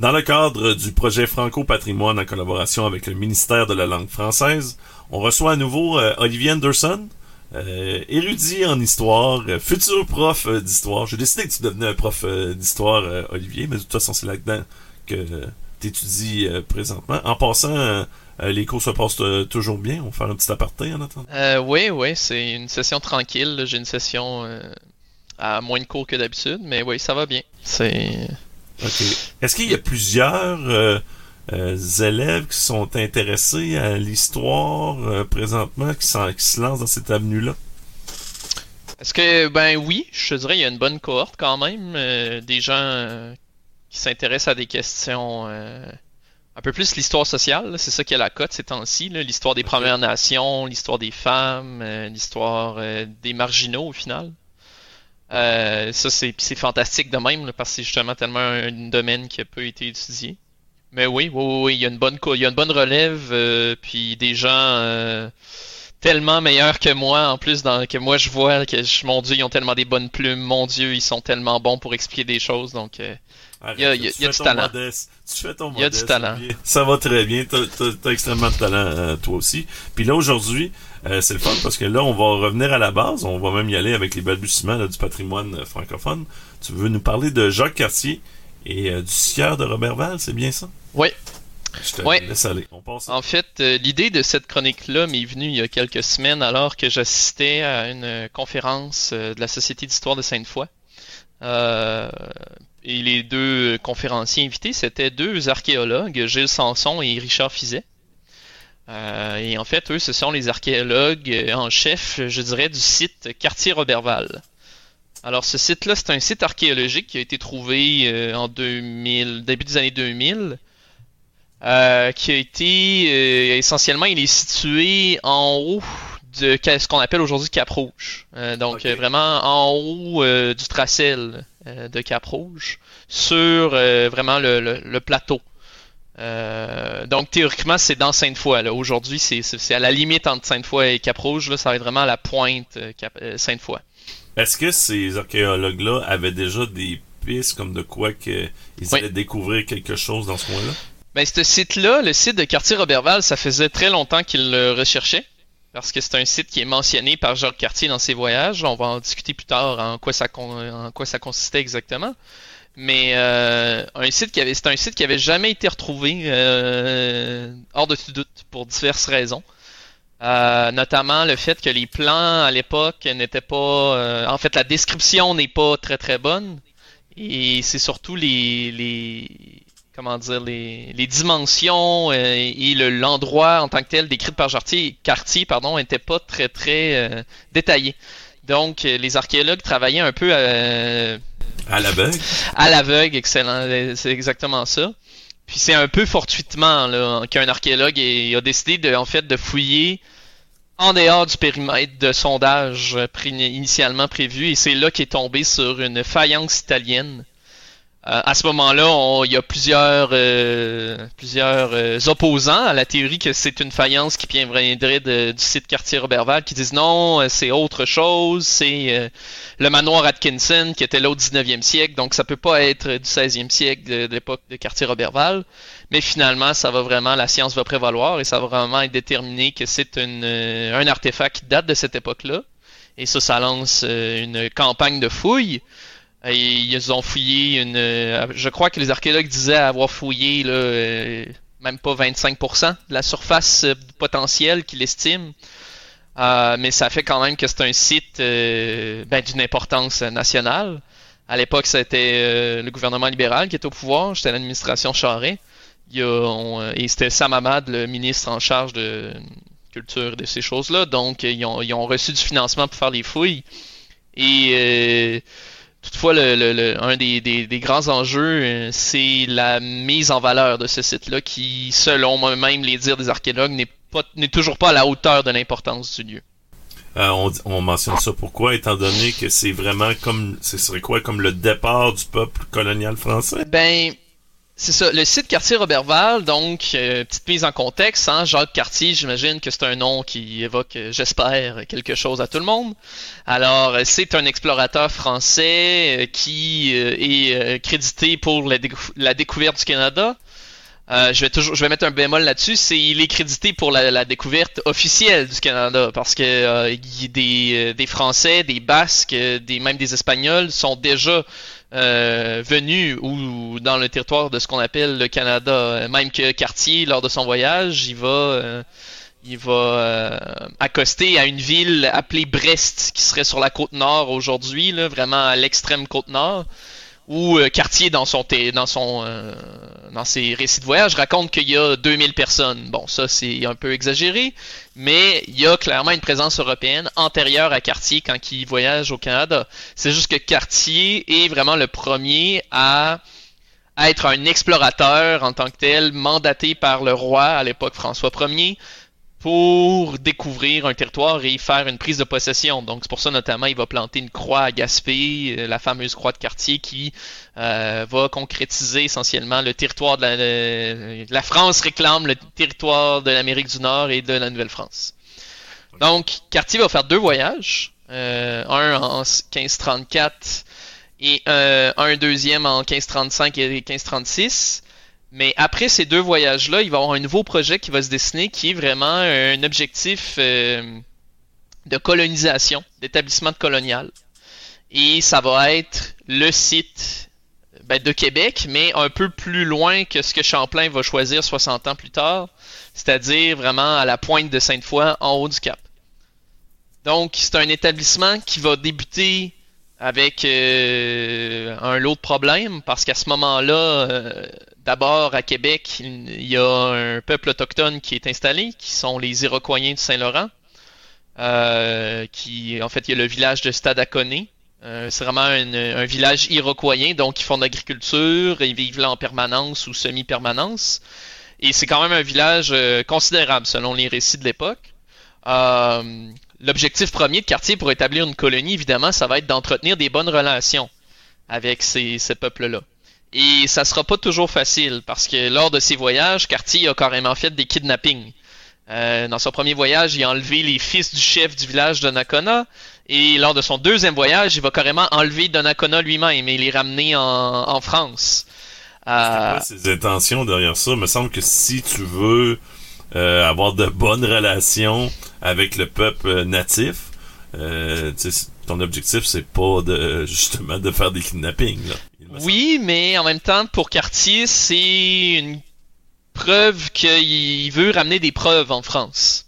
Dans le cadre du projet Franco Patrimoine en collaboration avec le ministère de la langue française, on reçoit à nouveau euh, Olivier Anderson, euh, érudit en histoire, euh, futur prof euh, d'histoire. J'ai décidé que tu devenais un prof d'histoire, Olivier, mais de toute façon, c'est là-dedans que tu étudies présentement. En passant, les cours se passent toujours bien. On va faire un petit aparté en attendant. Oui, oui, c'est une session tranquille. J'ai une session à moins de cours que d'habitude, mais oui, ça va bien. C'est Est-ce qu'il y a plusieurs euh, euh, élèves qui sont intéressés à l'histoire euh, présentement, qui, s'en- qui se lancent dans cette avenue-là? Est-ce que, ben oui, je te dirais, il y a une bonne cohorte quand même. euh, des gens euh, qui s'intéressent à des questions euh, un peu plus l'histoire sociale. C'est ça qui est la cote ces temps-ci. là, L'histoire des Premières Nations, l'histoire des femmes, euh, l'histoire euh, des marginaux au final. Euh, ça, c'est fantastique de même là, parce que c'est justement tellement un, un domaine qui a peu été étudié. Mais oui, oui, oui, oui, il y a une bonne, il y a une bonne relève, euh, puis des gens euh, tellement meilleurs que moi, en plus, dans, que moi je vois que je- mon Dieu, ils ont tellement des bonnes plumes, mon Dieu, ils sont tellement bons pour expliquer des choses, donc euh, Arrête, Il y a- là, il y a- tu il y a fais du talent. modeste. Tu fais ton Il y a du modeste, talent. Ça va très bien. T'as, t'as- t'as extrêmement de talent, euh, toi aussi. Puis là, aujourd'hui, euh, c'est le fun parce que là, on va revenir à la base. On va même y aller avec les balbutiements là, du patrimoine euh, francophone. Tu veux nous parler de Jacques Cartier et euh, du sieur de Robertval, c'est bien ça? Oui. Je te laisse aller. On passe. En fait, euh, l'idée de cette chronique-là m'est venue il y a quelques semaines alors que j'assistais à une conférence de la Société d'histoire de Sainte-Foy. Euh, et les deux conférenciers invités, c'était deux archéologues, Gilles Sanson et Richard Fizet. Euh, et en fait, eux, ce sont les archéologues euh, en chef, je dirais, du site Quartier-Roberval. Alors, ce site-là, c'est un site archéologique qui a été trouvé euh, en 2000, début des années 2000. Euh, qui a été euh, essentiellement, il est situé en haut de ce qu'on appelle aujourd'hui Cap Rouge. Euh, donc vraiment en haut du tracel de Cap Rouge, sur vraiment le, le- le plateau. Euh, donc théoriquement, c'est dans Sainte-Foy. Aujourd'hui, c'est à la limite entre Sainte-Foy et Cap Rouge. Là, ça va être vraiment à la pointe euh, euh, Sainte-Foy. Est-ce que ces archéologues-là avaient déjà des pistes comme de quoi que ils Oui. allaient découvrir quelque chose dans ce coin-là? Ben, ce site-là, le site de Quartier Roberval, ça faisait très longtemps qu'il le recherchait. Parce que c'est un site qui est mentionné par Jacques Cartier dans ses voyages. On va en discuter plus tard en quoi ça, con- en quoi ça consistait exactement. Mais euh, un site qui avait, c'est un site qui avait jamais été retrouvé euh, hors de tout doute pour diverses raisons. Euh, notamment le fait que les plans à l'époque n'étaient pas, euh, en fait, la description n'est pas très très bonne. Et c'est surtout les, les, comment dire, les, les dimensions euh, et le- l'endroit en tant que tel décrit par Cartier, Cartier pardon, n'étaient pas très très euh, détaillés. Donc les archéologues travaillaient un peu euh, À l'aveugle? à l'aveugle, excellent, c'est exactement ça. Puis c'est un peu fortuitement qu'un archéologue a décidé de, en fait, de fouiller en dehors du périmètre de sondage initialement prévu, et c'est là qu'il est tombé sur une faïence italienne. Euh, à ce moment-là, il y a plusieurs, euh, plusieurs euh, opposants à la théorie que c'est une faïence qui viendrait du site quartier Robertval, qui disent non, euh, c'est autre chose, c'est le manoir Atkinson qui était là au 19e siècle, donc ça peut pas être du 16e siècle de, l'époque de quartier Robertval. Mais finalement, ça va vraiment, la science va prévaloir et ça va vraiment être déterminé que c'est un artefact qui date de cette époque-là Et ça, ça lance une campagne de fouilles. Et ils ont fouillé une. Je crois que les archéologues disaient avoir fouillé là, même pas 25% de la surface potentielle qu'ils estiment. mais ça fait quand même que c'est un site ben, d'une importance nationale. À l'époque, c'était le gouvernement libéral qui était au pouvoir, c'était l'administration Charest. Euh, et c'était Sam Hamad, le ministre en charge de culture et de ces choses-là. Donc, ils ont, reçu du financement pour faire les fouilles. Et euh, toutefois, un des, grands enjeux, euh, c'est la mise en valeur de ce site-là, qui, selon moi-même les dires des archéologues, n'est toujours pas à la hauteur de l'importance du lieu. on, on, mentionne ça pourquoi, étant donné que c'est vraiment comme, ce serait quoi, comme le départ du peuple colonial français? Ben, c'est ça, le site Quartier Robertval, donc, euh, petite mise en contexte, hein, Jacques Cartier, j'imagine que c'est un nom qui évoque, euh, j'espère, quelque chose à tout le monde. Alors, euh, c'est un explorateur français qui est crédité pour la, découverte du Canada. je vais toujours, je vais mettre un bémol là-dessus, c'est il est crédité pour la, découverte officielle du Canada parce que des, des Français, des Basques, des même des Espagnols sont déjà euh, venu ou dans le territoire de ce qu'on appelle le Canada. Même que Cartier, lors de son voyage, il va, euh, il va euh, accoster à une ville appelée Brest, qui serait sur la côte nord aujourd'hui, vraiment à l'extrême côte nord où euh, Cartier dans son dans son euh, dans ses récits de voyage raconte qu'il y a 2000 personnes. Bon, ça c'est un peu exagéré, mais il y a clairement une présence européenne antérieure à Cartier quand il voyage au Canada. C'est juste que Cartier est vraiment le premier à être un explorateur en tant que tel, mandaté par le roi à l'époque François Ier pour découvrir un territoire et faire une prise de possession. Donc c'est pour ça notamment il va planter une croix à Gaspé, euh, la fameuse croix de quartier qui euh, va concrétiser essentiellement le territoire de la, la France réclame le territoire de l'Amérique du Nord et de la Nouvelle-France. Donc Cartier va faire deux voyages, euh, un en 1534 et un deuxième en 1535 et 1536. Mais après ces deux voyages-là, il va y avoir un nouveau projet qui va se dessiner qui est vraiment un objectif euh, de colonisation, d'établissement colonial. Et ça va être le site ben, de Québec, mais un peu plus loin que ce que Champlain va choisir 60 ans plus tard, c'est-à-dire vraiment à la pointe de Sainte-Foy, en haut du Cap. Donc, c'est un établissement qui va débuter avec euh, un lot de problèmes, parce qu'à ce moment-là, euh, D'abord, à Québec, il y a un peuple autochtone qui est installé, qui sont les Iroquois de Saint-Laurent. Euh, qui, en fait, il y a le village de Stadaconé. Euh, c'est vraiment un, village iroquoien, donc ils font de l'agriculture, ils vivent là en permanence ou semi-permanence. Et c'est quand même un village euh, considérable selon les récits de l'époque. L'objectif premier de quartier pour établir une colonie, évidemment, ça va être d'entretenir des bonnes relations avec ces, ces peuples-là. Et ça sera pas toujours facile parce que lors de ses voyages, Cartier a carrément fait des kidnappings. Euh, dans son premier voyage, il a enlevé les fils du chef du village de Nakona. Et lors de son deuxième voyage, il va carrément enlever Donnacona lui-même et les ramener en, en France. Euh... Quoi ses intentions derrière ça? Il me semble que si tu veux euh, avoir de bonnes relations avec le peuple natif, euh, ton objectif c'est pas de justement de faire des kidnappings. Là. Oui, mais en même temps, pour Cartier, c'est une preuve qu'il veut ramener des preuves en France.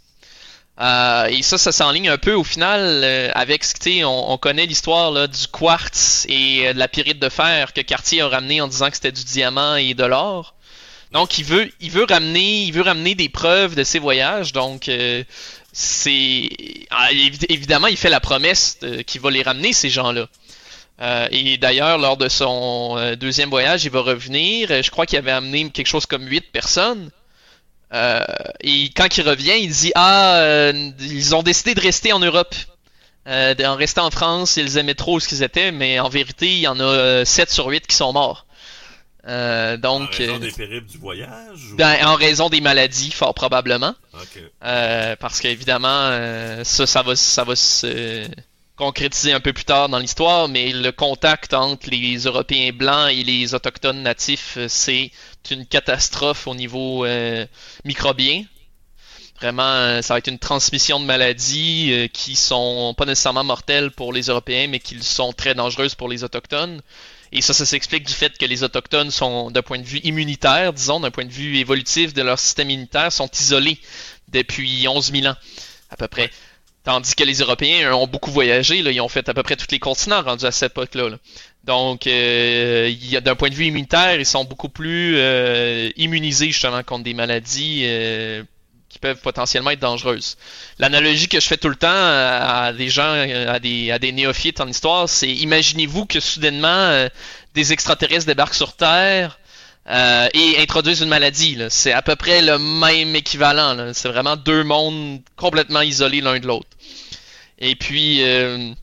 Euh, et ça, ça s'enligne un peu au final euh, avec ce que on, on connaît l'histoire du quartz et euh, de la pyrite de fer que Cartier a ramené en disant que c'était du diamant et de l'or. Donc il veut, il veut ramener, il veut ramener des preuves de ses voyages. Donc c'est ah, évidemment, il fait la promesse qu'il va les ramener ces gens-là. Euh, et d'ailleurs, lors de son euh, deuxième voyage, il va revenir. Je crois qu'il avait amené quelque chose comme huit personnes. Euh, et quand il revient, il dit Ah, ils ont décidé de rester en Europe. en restant en France, ils aimaient trop ce qu'ils étaient, mais en vérité, il y en a 7 sur 8 qui sont morts. Donc, en raison des périples du voyage ben, En raison des maladies, fort probablement. parce qu'évidemment, ça, ça va, ça va se concrétisé un peu plus tard dans l'histoire, mais le contact entre les Européens blancs et les Autochtones natifs, euh, c'est une catastrophe au niveau euh, microbien. Vraiment, ça va être une transmission de maladies qui sont pas nécessairement mortelles pour les Européens, mais qui sont très dangereuses pour les Autochtones. Et ça, ça s'explique du fait que les Autochtones sont, d'un point de vue immunitaire, disons, d'un point de vue évolutif de leur système immunitaire, sont isolés depuis 11 000 ans, à peu près. Tandis que les Européens ont beaucoup voyagé, là, ils ont fait à peu près tous les continents rendus à cette époque-là. Donc, euh, d'un point de vue immunitaire, ils sont beaucoup plus euh, immunisés justement contre des maladies euh, qui peuvent potentiellement être dangereuses. L'analogie que je fais tout le temps à, des gens, à des, à des néophytes en histoire, c'est imaginez-vous que soudainement euh, des extraterrestres débarquent sur Terre euh, et introduisent une maladie. C'est à peu près le même équivalent. C'est vraiment deux mondes complètement isolés l'un de l'autre. Et puis, euh,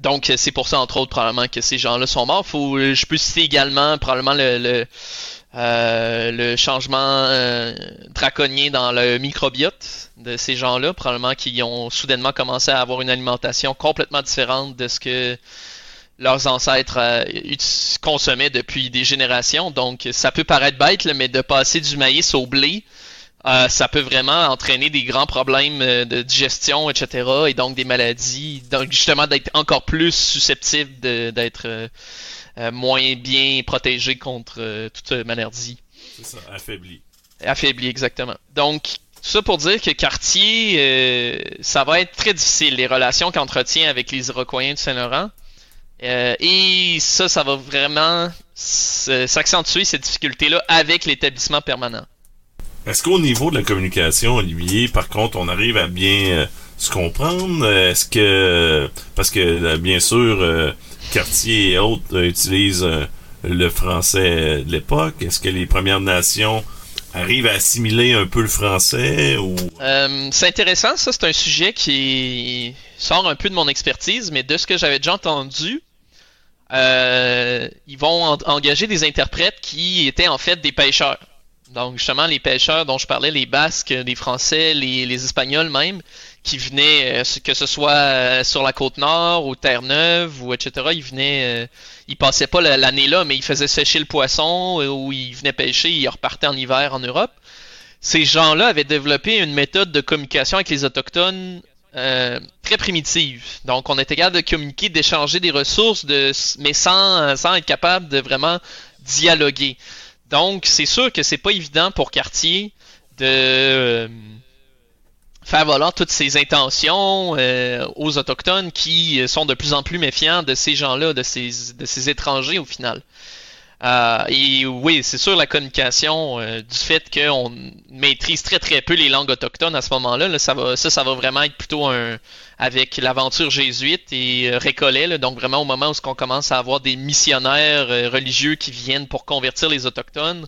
donc c'est pour ça entre autres probablement que ces gens-là sont morts. Faut, je peux citer également probablement le euh, le changement euh, draconien dans le microbiote de ces gens-là, probablement qui ont soudainement commencé à avoir une alimentation complètement différente de ce que leurs ancêtres euh, consommaient depuis des générations. Donc ça peut paraître bête, mais de passer du maïs au blé, ça peut vraiment entraîner des grands problèmes de digestion, etc. Et donc des maladies, donc justement d'être encore plus susceptible d'être euh, moins bien protégé contre euh, toute maladie. C'est ça, affaibli. Affaibli, exactement. Donc, ça pour dire que Cartier, euh, ça va être très difficile, les relations qu'il entretient avec les Iroquois du Saint-Laurent. et ça, ça va vraiment s'accentuer, ces difficultés-là, avec l'établissement permanent. Est-ce qu'au niveau de la communication, Olivier, par contre, on arrive à bien se comprendre? Est-ce que... Parce que, bien sûr Cartier et autres euh, utilisent euh, le français de l'époque? Est-ce que les Premières Nations arrivent à assimiler un peu le français ou? Euh, C'est intéressant, ça c'est un sujet qui sort un peu de mon expertise, mais de ce que j'avais déjà entendu, ils vont engager des interprètes qui étaient en fait des pêcheurs. Donc justement les pêcheurs dont je parlais, les Basques, les Français, les Espagnols même, qui venaient, euh, que ce soit euh, sur la côte nord ou Terre-Neuve ou etc. Ils venaient, euh, ils passaient pas l'année là, mais ils faisaient sécher le poisson ou ils venaient pêcher, ils repartaient en hiver en Europe. Ces gens-là avaient développé une méthode de communication avec les autochtones très primitive. Donc, on était capable de communiquer, d'échanger des ressources, mais sans, sans être capable de vraiment dialoguer. Donc, c'est sûr que c'est pas évident pour Cartier de faire valoir toutes ses intentions euh, aux autochtones qui sont de plus en plus méfiants de ces gens-là, de ces, de ces étrangers au final. Euh, et oui, c'est sûr la communication euh, du fait qu'on maîtrise très très peu les langues autochtones à ce moment-là, ça va ça, ça va vraiment être plutôt un avec l'aventure jésuite et récollet, donc vraiment au moment où on commence à avoir des missionnaires religieux qui viennent pour convertir les autochtones.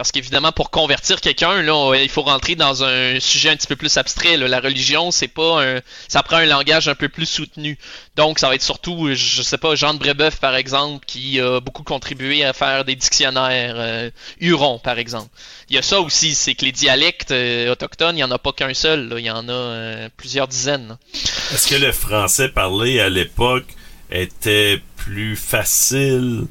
Parce qu'évidemment, pour convertir quelqu'un, il faut rentrer dans un sujet un petit peu plus abstrait. La religion, c'est pas un. ça prend un langage un peu plus soutenu. Donc, ça va être surtout, je sais pas, Jean de Brébeuf, par exemple, qui a beaucoup contribué à faire des dictionnaires euh, Huron, par exemple. Il y a ça aussi, c'est que les dialectes euh, autochtones, il n'y en a pas qu'un seul, il y en a euh, plusieurs dizaines. Est-ce que le français parlé à l'époque était plus facile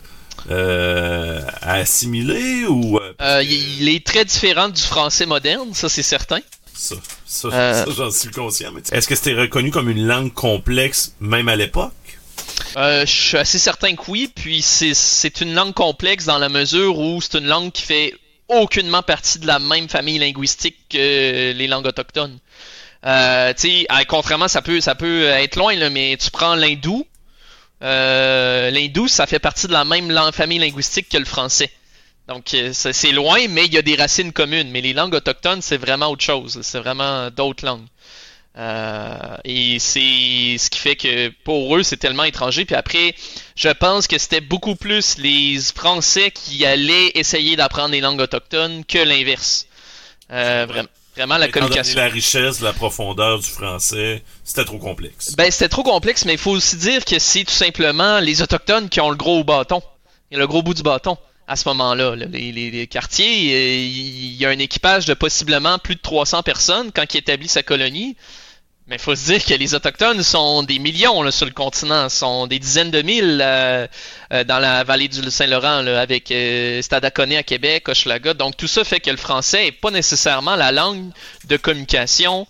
euh, à assimiler ou euh, euh, il est très différent du français moderne, ça c'est certain. Ça, ça, j'en suis conscient. est-ce que c'était reconnu comme une langue complexe même à l'époque? Je suis assez certain que oui. Puis c'est une langue complexe dans la mesure où c'est une langue qui fait aucunement partie de la même famille linguistique que les langues autochtones. Euh, contrairement, ça peut, ça peut être loin, là, mais tu prends l'hindou, euh, l'hindou, ça fait partie de la même famille linguistique que le français. Donc euh, c'est loin, mais il y a des racines communes. Mais les langues autochtones, c'est vraiment autre chose. C'est vraiment d'autres langues. Euh, et c'est ce qui fait que pour eux, c'est tellement étranger. Puis après, je pense que c'était beaucoup plus les Français qui allaient essayer d'apprendre les langues autochtones que l'inverse. vraiment vraiment la communication. la richesse, la profondeur du français, c'était trop complexe. Ben, c'était trop complexe, mais il faut aussi dire que c'est tout simplement les Autochtones qui ont le gros bâton. le gros bout du bâton à ce moment-là. Les, quartiers, euh, il y a un équipage de possiblement plus de 300 personnes quand ils établissent sa colonie. Mais faut se dire que les Autochtones sont des millions là, sur le continent, sont des dizaines de mille euh, euh, dans la vallée du Saint-Laurent, avec euh, Stadacone à Québec, Hochelaga. Donc tout ça fait que le français est pas nécessairement la langue de communication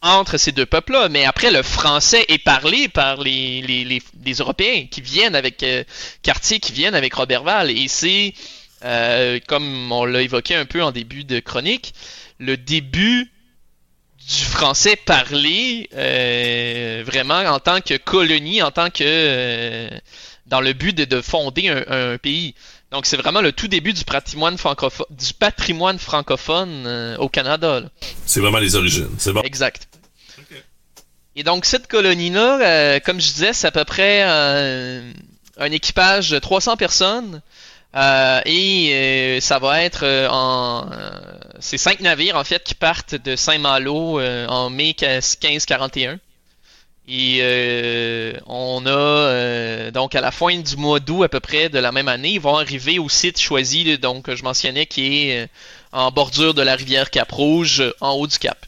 entre ces deux peuples-là. Mais après, le français est parlé par les, les, les, les Européens qui viennent avec euh, Cartier, qui viennent avec Robertval. Et c'est, euh, comme on l'a évoqué un peu en début de chronique, le début du français parlé euh, vraiment en tant que colonie, en tant que euh, dans le but de, de fonder un, un, pays. Donc c'est vraiment le tout début du patrimoine francophone, du patrimoine francophone euh, au Canada. C'est vraiment les origines, c'est bon. Exact. Okay. Et donc cette colonie-là, euh, comme je disais, c'est à peu près un équipage de 300 personnes. Euh, et euh, ça va être euh, en. C'est cinq navires en fait qui partent de Saint-Malo en mai 1541. Et on a donc à la fin du mois d'août à peu près de la même année, ils vont arriver au site choisi, donc je mentionnais, qui est en bordure de la rivière Cap-Rouge, en haut du Cap.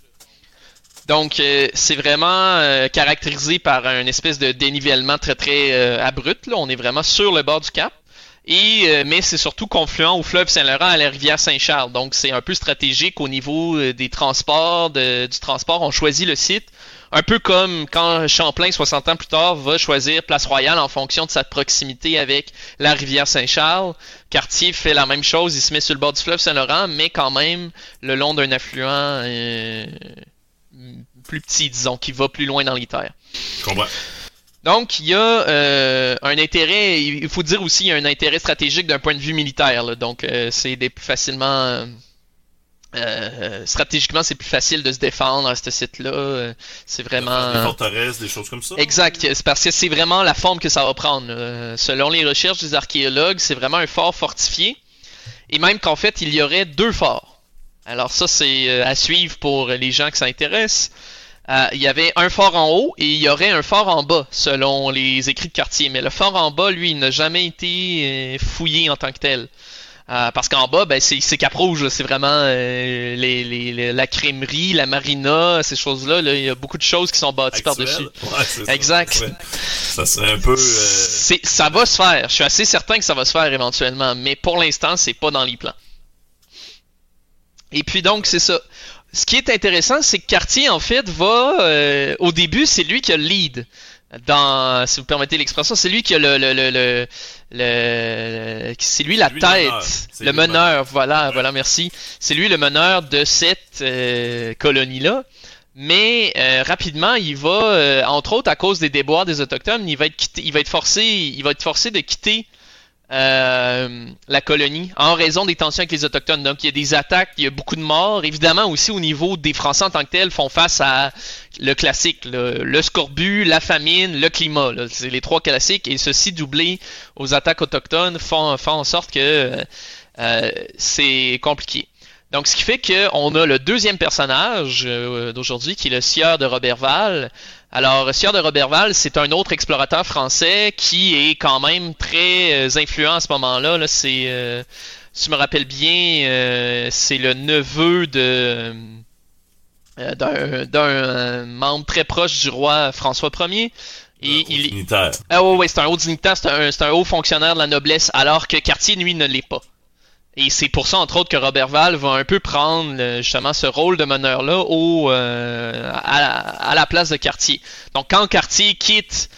Donc c'est vraiment caractérisé par un espèce de dénivellement très très abrupt. Là. On est vraiment sur le bord du Cap. Et, euh, mais c'est surtout confluent au fleuve Saint-Laurent à la rivière Saint-Charles. Donc c'est un peu stratégique au niveau euh, des transports, de, du transport. On choisit le site. Un peu comme quand Champlain, 60 ans plus tard, va choisir Place Royale en fonction de sa proximité avec la rivière Saint-Charles. Cartier fait la même chose, il se met sur le bord du fleuve Saint-Laurent, mais quand même le long d'un affluent euh, plus petit, disons, qui va plus loin dans les terres. Donc, il y a euh, un intérêt, il faut dire aussi, il y a un intérêt stratégique d'un point de vue militaire. Là. Donc, euh, c'est des plus facilement. Euh, stratégiquement, c'est plus facile de se défendre à ce site-là. C'est vraiment. Des forteresses, des choses comme ça. Exact. C'est parce que c'est vraiment la forme que ça va prendre. selon les recherches des archéologues, c'est vraiment un fort fortifié. Et même qu'en fait, il y aurait deux forts. Alors, ça, c'est à suivre pour les gens qui s'intéressent. Euh, il y avait un fort en haut et il y aurait un fort en bas, selon les écrits de quartier. Mais le fort en bas, lui, il n'a jamais été euh, fouillé en tant que tel. Euh, parce qu'en bas, ben, c'est Cap Rouge, c'est vraiment euh, les, les, la crèmerie, la marina, ces choses-là. Là, il y a beaucoup de choses qui sont bâties par-dessus. Ouais, exact. Ça. ça serait un peu. Euh... Ça va se faire. Je suis assez certain que ça va se faire éventuellement, mais pour l'instant, c'est pas dans les plans. Et puis donc, c'est ça ce qui est intéressant, c'est que Cartier, en fait, va. Euh, au début, c'est lui qui a le lead. Dans, si vous permettez l'expression, c'est lui qui a le, le, le, le, le c'est lui la lui tête, le meneur. meneur. Voilà, ouais. voilà, merci. C'est lui le meneur de cette euh, colonie-là. Mais euh, rapidement, il va, euh, entre autres à cause des déboires des autochtones, il va être quitté, il va être forcé, il va être forcé de quitter euh, la colonie en raison des tensions avec les autochtones. Donc il y a des attaques, il y a beaucoup de morts. Évidemment aussi au niveau des Français en tant que tels font face à le classique, le, scorbut, la famine, le climat. C'est les trois classiques et ceci doublé aux attaques autochtones font, font en sorte que euh, c'est compliqué. Donc, ce qui fait qu'on a le deuxième personnage euh, d'aujourd'hui, qui est le sieur de Robertval. Alors, sieur de Robertval, c'est un autre explorateur français qui est quand même très euh, influent à ce moment-là. -là, c'est, euh, si je me rappelle bien, euh, c'est le neveu de d'un, d'un membre très proche du roi François Ier. Et il... dignitaire. Ah ouais, c'est un haut dignitaire, c'est un, c'est un haut fonctionnaire de la noblesse, alors que Cartier, lui, ne l'est pas. Et c'est pour ça, entre autres, que Robert Val va un peu prendre justement ce rôle de meneur-là au, euh, à, la place de Cartier. Donc, quand Cartier quitte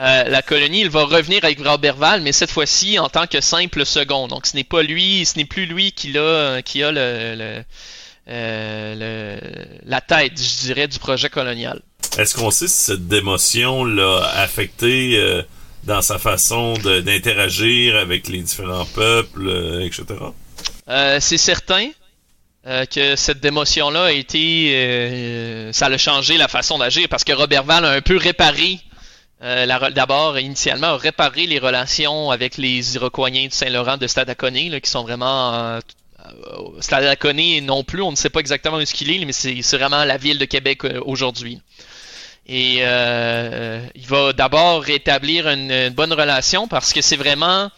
euh, la colonie, il va revenir avec Robert Val, mais cette fois-ci en tant que simple second. Donc, ce n'est pas lui, ce n'est plus lui qui a, qui a le, le, euh, la tête, je dirais, du projet colonial. Est-ce qu'on sait si cette démotion l'a affecté euh, dans sa façon d'interagir avec les différents peuples, euh, etc.? Euh, c'est certain euh, que cette démotion-là a été, euh, ça a changé la façon d'agir parce que Robert Val a un peu réparé, d'abord initialement a réparé les relations avec les Iroquois du Saint-Laurent de Stadacone, là, qui sont vraiment Stadacone non plus, on ne sait pas exactement où ce qu'il est, mais c'est vraiment la ville de Québec aujourd'hui. Et il va d'abord rétablir une, bonne relation parce que c'est vraiment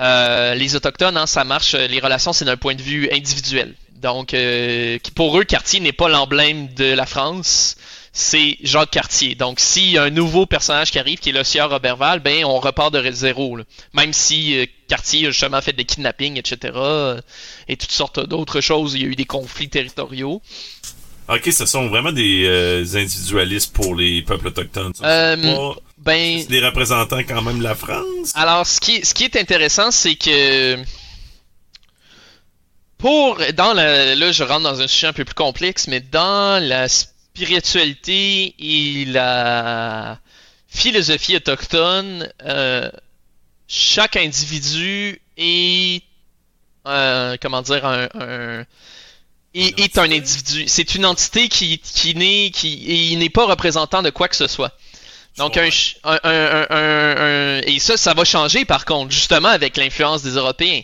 euh, les autochtones, hein, ça marche. Les relations, c'est d'un point de vue individuel. Donc, euh, pour eux, Cartier n'est pas l'emblème de la France. c'est Jacques Cartier. Donc, s'il y a un nouveau personnage qui arrive, qui est le sieur Roberval, ben, on repart de zéro. Même si euh, Cartier a justement fait des kidnappings, etc., euh, et toutes sortes d'autres choses, il y a eu des conflits territoriaux. Ok, ce sont vraiment des euh, individualistes pour les peuples autochtones. Euh, ben, des représentants quand même de la France. Alors, ce qui, ce qui est intéressant, c'est que pour dans la, là, je rentre dans un sujet un peu plus complexe, mais dans la spiritualité et la philosophie autochtone, euh, chaque individu est comment dire un, un est, un individu. C'est une entité qui, qui n'est qui n'est pas représentant de quoi que ce soit. Donc un, un, un, et ça, ça va changer par contre, justement avec l'influence des Européens.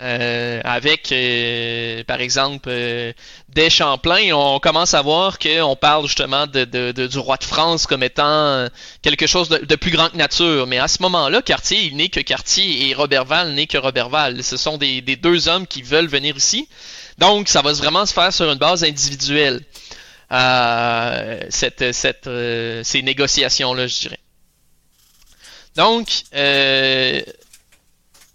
Euh, avec, euh, par exemple, euh, des Champlain, on commence à voir qu'on parle justement de, de, du roi de France comme étant quelque chose de, plus grand que nature. Mais à ce moment-là, Cartier, il n'est que Cartier et Robertval n'est que Robertval. Ce sont des, des, deux hommes qui veulent venir ici. Donc, ça va vraiment se faire sur une base individuelle. Cette, cette, ces négociations-là, je dirais. Donc, euh,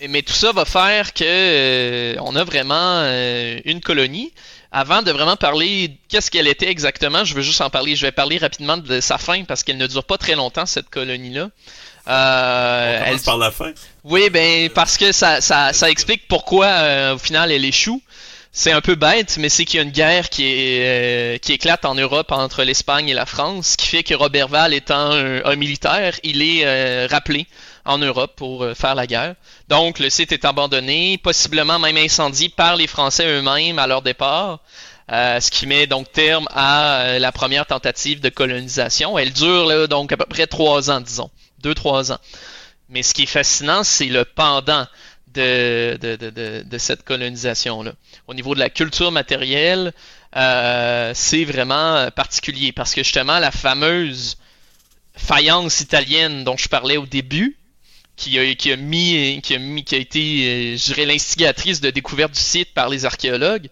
mais tout ça va faire que euh, on a vraiment euh, une colonie. Avant de vraiment parler qu'est-ce qu'elle était exactement, je veux juste en parler. Je vais parler rapidement de sa fin parce qu'elle ne dure pas très longtemps cette colonie-là. Euh, elle par la fin. Oui, ben parce que ça, ça, ça explique pourquoi euh, au final elle échoue. C'est un peu bête, mais c'est qu'il y a une guerre qui, est, qui éclate en Europe entre l'Espagne et la France, ce qui fait que Robertval étant un militaire, il est rappelé en Europe pour euh, faire la guerre. Donc le site est abandonné, possiblement même incendié par les Français eux-mêmes à leur départ. Euh, ce qui met donc terme à euh, la première tentative de colonisation. Elle dure donc à peu près trois ans, disons, deux trois ans. Mais ce qui est fascinant, c'est le pendant de, cette colonisation-là. Au niveau de la culture matérielle, euh, c'est vraiment particulier parce que justement la fameuse faïence italienne dont je parlais au début, qui a, qui a mis, qui a mis, qui a été, euh, je dirais, l'instigatrice de découverte du site par les archéologues.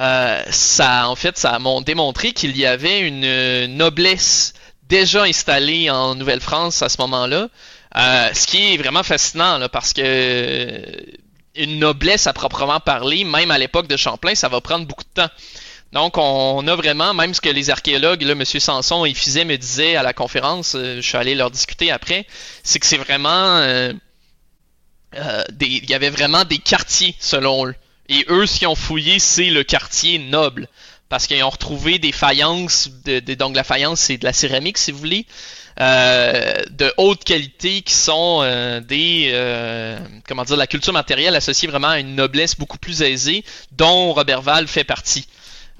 Euh, ça, en fait, ça a démontré qu'il y avait une noblesse déjà installée en Nouvelle-France à ce moment-là. Euh, ce qui est vraiment fascinant, parce que une noblesse à proprement parler, même à l'époque de Champlain, ça va prendre beaucoup de temps. Donc, on a vraiment, même ce que les archéologues, là, M. Sanson et Fizet me disaient à la conférence, euh, je suis allé leur discuter après, c'est que c'est vraiment... Euh, euh, il y avait vraiment des quartiers, selon eux. Et eux, ce qu'ils ont fouillé, c'est le quartier noble. Parce qu'ils ont retrouvé des faïences, de, donc la faïence, c'est de la céramique, si vous voulez, de haute qualité qui sont des comment dire la culture matérielle associée vraiment à une noblesse beaucoup plus aisée dont Robertval fait partie.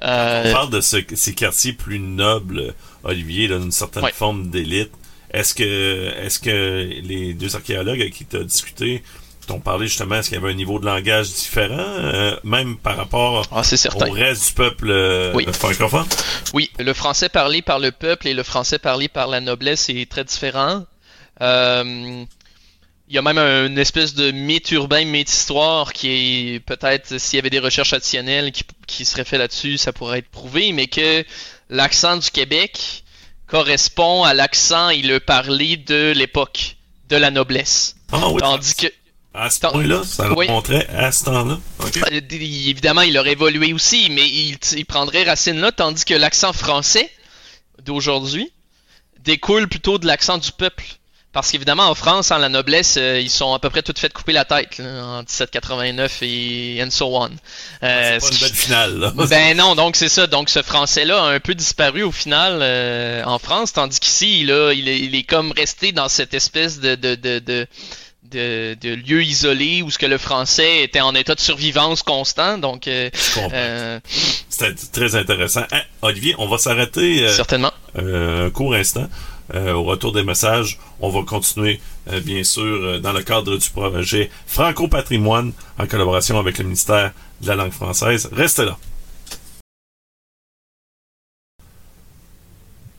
Euh, on parle de ces quartiers plus nobles, Olivier, d'une certaine forme d'élite. Est-ce que, est-ce que les deux archéologues avec qui tu as discuté t'ont parlé justement, est-ce qu'il y avait un niveau de langage différent, euh, même par rapport ah, au reste du peuple euh, francophone? Oui, le français parlé par le peuple et le français parlé par la noblesse est très différent. Euh, il y a même une espèce de mythe urbain, mythe histoire qui est peut-être s'il y avait des recherches additionnelles qui, qui seraient faites là-dessus, ça pourrait être prouvé, mais que l'accent du Québec correspond à l'accent et le parler de l'époque, de la noblesse. Ah oui. Tandis que à ce point-là, ça le montrait à ce temps-là. Euh, évidemment, il aurait évolué aussi, mais il, il prendrait racine là, tandis que l'accent français d'aujourd'hui découle plutôt de l'accent du peuple. Parce qu'évidemment, en France, en la noblesse, euh, ils sont à peu près toutes faites couper la tête en 1789 et and so on. Euh, c'est pas une belle finale. Là. Ben non, donc c'est ça. Donc ce français-là a un peu disparu au final euh, en France, tandis qu'ici, là, il est, il est comme resté dans cette espèce de, de, de, de de, de lieu isolé où ce que le français était en état de survivance constant. Donc, euh, euh c'était très intéressant. Hein, Olivier, on va s'arrêter certainement un court instant. Euh, au retour des messages, on va continuer, euh, bien sûr, euh, dans le cadre du projet Franco-Patrimoine, en collaboration avec le ministère de la langue française. Restez là.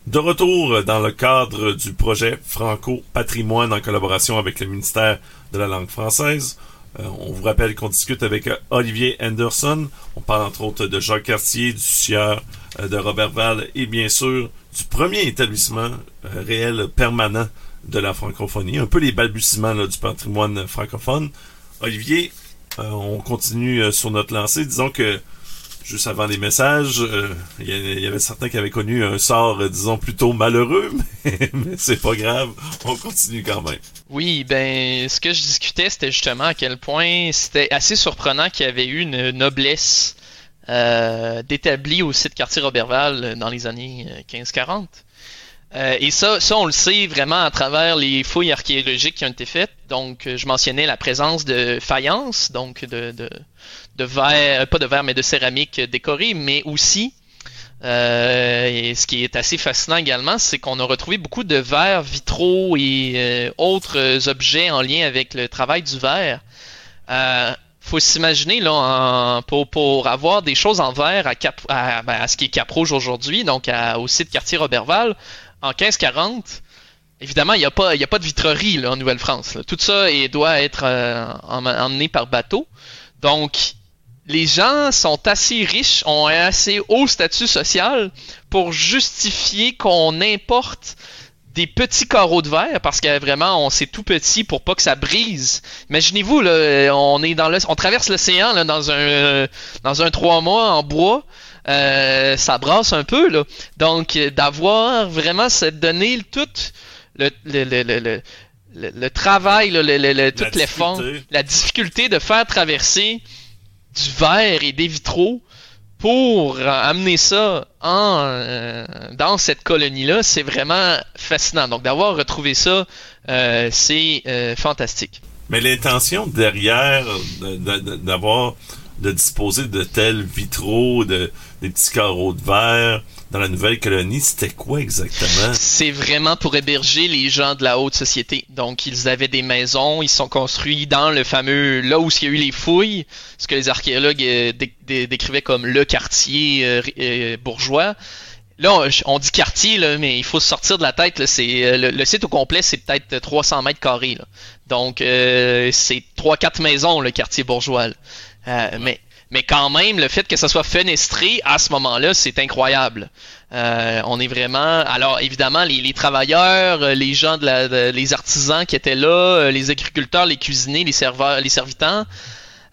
De retour dans le cadre du projet Franco-Patrimoine en collaboration avec le ministère de la langue française. on vous rappelle qu'on discute avec Olivier Anderson. On parle entre autres de Jacques Cartier, du sieur de Robert Val et bien sûr du premier établissement réel permanent de la francophonie, un peu les balbutiements du patrimoine francophone. Olivier, on continue sur notre lancée. Disons que juste avant les messages, euh, il y, avait certains qui avaient connu un sort, euh, disons, plutôt malheureux, mais, c'est pas grave, on continue quand même. Oui, ben, ce que je discutais, c'était justement à quel point c'était assez surprenant qu'il y avait eu une noblesse euh, au site quartier Robertval dans les années 15-40. Euh, et ça, ça, on le sait vraiment à travers les fouilles archéologiques qui ont été faites. Donc, je mentionnais la présence de faïences, donc de, de, de verre, pas de verre, mais de céramique décorée, mais aussi, euh, et ce qui est assez fascinant également, c'est qu'on a retrouvé beaucoup de verres vitraux et euh, autres objets en lien avec le travail du verre. Euh, faut s'imaginer là pour, pour avoir des choses en verre à, Cap, à, ben, à ce qui est Cap Rouge aujourd'hui, donc au site quartier Robertval, en 1540. Évidemment, il n'y a, pas, a pas de vitrerie en Nouvelle-France. Tout ça doit être emmené par bateau. Donc, les gens sont assez riches, ont un assez haut statut social pour justifier qu'on importe des petits carreaux de verre parce que vraiment on c'est tout petit pour pas que ça brise. Imaginez-vous là, on est dans traverse l'océan dans un dans un trois mois en bois. Euh, ça brasse un peu là. Donc d'avoir vraiment cette donnée tout le, le, le, le le, travail, le, le, toutes les fonds, la difficulté de faire traverser du verre et des vitraux pour amener ça en, euh, dans cette colonie-là, c'est vraiment fascinant. Donc d'avoir retrouvé ça, euh, c'est euh, fantastique. Mais l'intention derrière d'avoir de disposer de tels vitraux, de des petits carreaux de verre, dans la nouvelle colonie, c'était quoi exactement? C'est vraiment pour héberger les gens de la haute société. Donc, ils avaient des maisons, ils sont construits dans le fameux, là où il y a eu les fouilles, ce que les archéologues euh, décrivaient comme le quartier euh, euh, bourgeois. Là, on, dit quartier, là, mais il faut se sortir de la tête. c'est le, site au complet, c'est peut-être 300 mètres carrés. Donc, c'est trois, quatre maisons, le quartier bourgeois. Mais quand même, le fait que ça soit fenestré à ce moment-là, c'est incroyable. Euh, on est vraiment. Alors évidemment, les, travailleurs, euh, les gens de la, les artisans qui étaient là, euh, les agriculteurs, les cuisiniers, les serveurs, les servitants.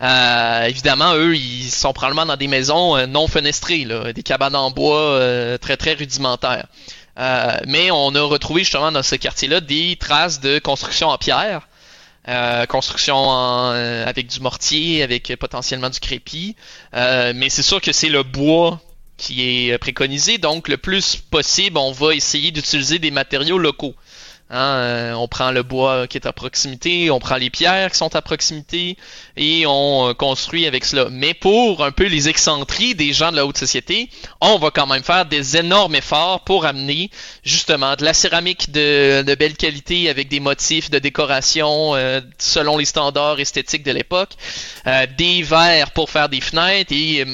évidemment, eux, ils sont probablement dans des maisons non fenestrées, des cabanes en bois très très rudimentaires. mais on a retrouvé justement dans ce quartier-là des traces de construction en pierre. Euh, construction euh, avec du mortier, avec potentiellement du crépi. Euh, mais c'est sûr que c'est le bois qui est préconisé. Donc, le plus possible, on va essayer d'utiliser des matériaux locaux. Hein, euh, on prend le bois qui est à proximité, on prend les pierres qui sont à proximité et on euh, construit avec cela. Mais pour un peu les excentriques des gens de la haute société, on va quand même faire des énormes efforts pour amener justement de la céramique de, belle qualité avec des motifs de décoration euh, selon les standards esthétiques de l'époque, des verres pour faire des fenêtres et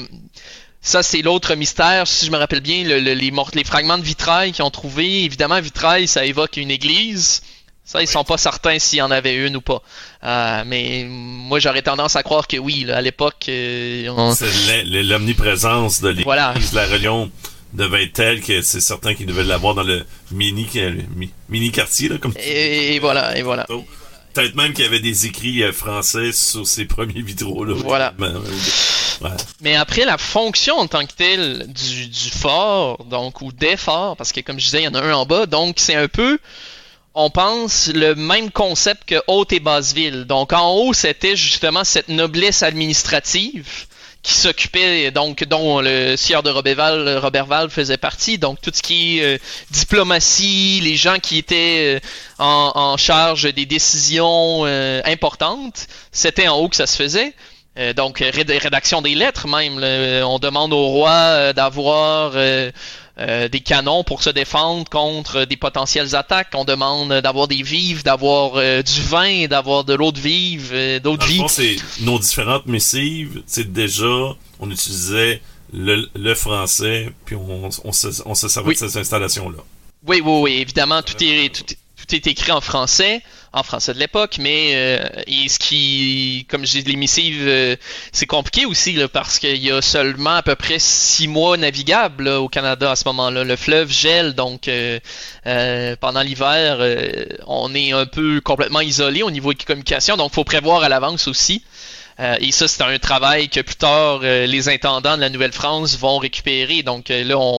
ça, c'est l'autre mystère. Si je me rappelle bien, les, les fragments de vitrail qu'ils ont trouvés, évidemment, vitrail, ça évoque une église. Ça, ils sont pas certains s'il y en avait une ou pas. Euh, mais moi, j'aurais tendance à croire que oui. à l'époque, euh, c'est l'omniprésence de l'église, voilà. la religion devait être telle que c'est certain qu'ils devaient l'avoir dans le mini, mini quartier, là, comme. Et, voilà, et voilà. Peut-être même qu'il y avait des écrits euh, français sur ces premiers vitraux là. Voilà. Mais après, la fonction en tant que telle du, du fort, donc, ou des forts, parce que comme je disais, il y en a un en bas, donc c'est un peu, on pense, le même concept que haute et basse ville. Donc en haut, c'était justement cette noblesse administrative qui s'occupait donc dont le sieur de Robertval, Robertval faisait partie donc tout ce qui est euh, diplomatie les gens qui étaient euh, en, charge des décisions euh, importantes c'était en haut que ça se faisait donc, rédaction des lettres même. on demande au roi d'avoir euh, des canons pour se défendre contre des potentielles attaques. On demande d'avoir des vives, d'avoir du vin, d'avoir de l'eau de vive, d'autres vives. c'est nos différentes missives. C'est déjà, on utilisait le, français, puis on, se, servait de ces installations-là. Oui, oui, oui. Évidemment, tout est, tout, est écrit en français, en français de l'époque, mais euh, et ce qui, comme j'ai les missives, euh, c'est compliqué aussi là, parce qu'il y a seulement à peu près six mois navigables là, au Canada à ce moment-là. Le fleuve gèle, donc euh, euh, pendant l'hiver, euh, on est un peu complètement isolé au niveau des communications, donc faut prévoir à l'avance aussi. Euh, et ça, c'est un travail que plus tard, euh, les intendants de la Nouvelle-France vont récupérer. Donc euh, là, on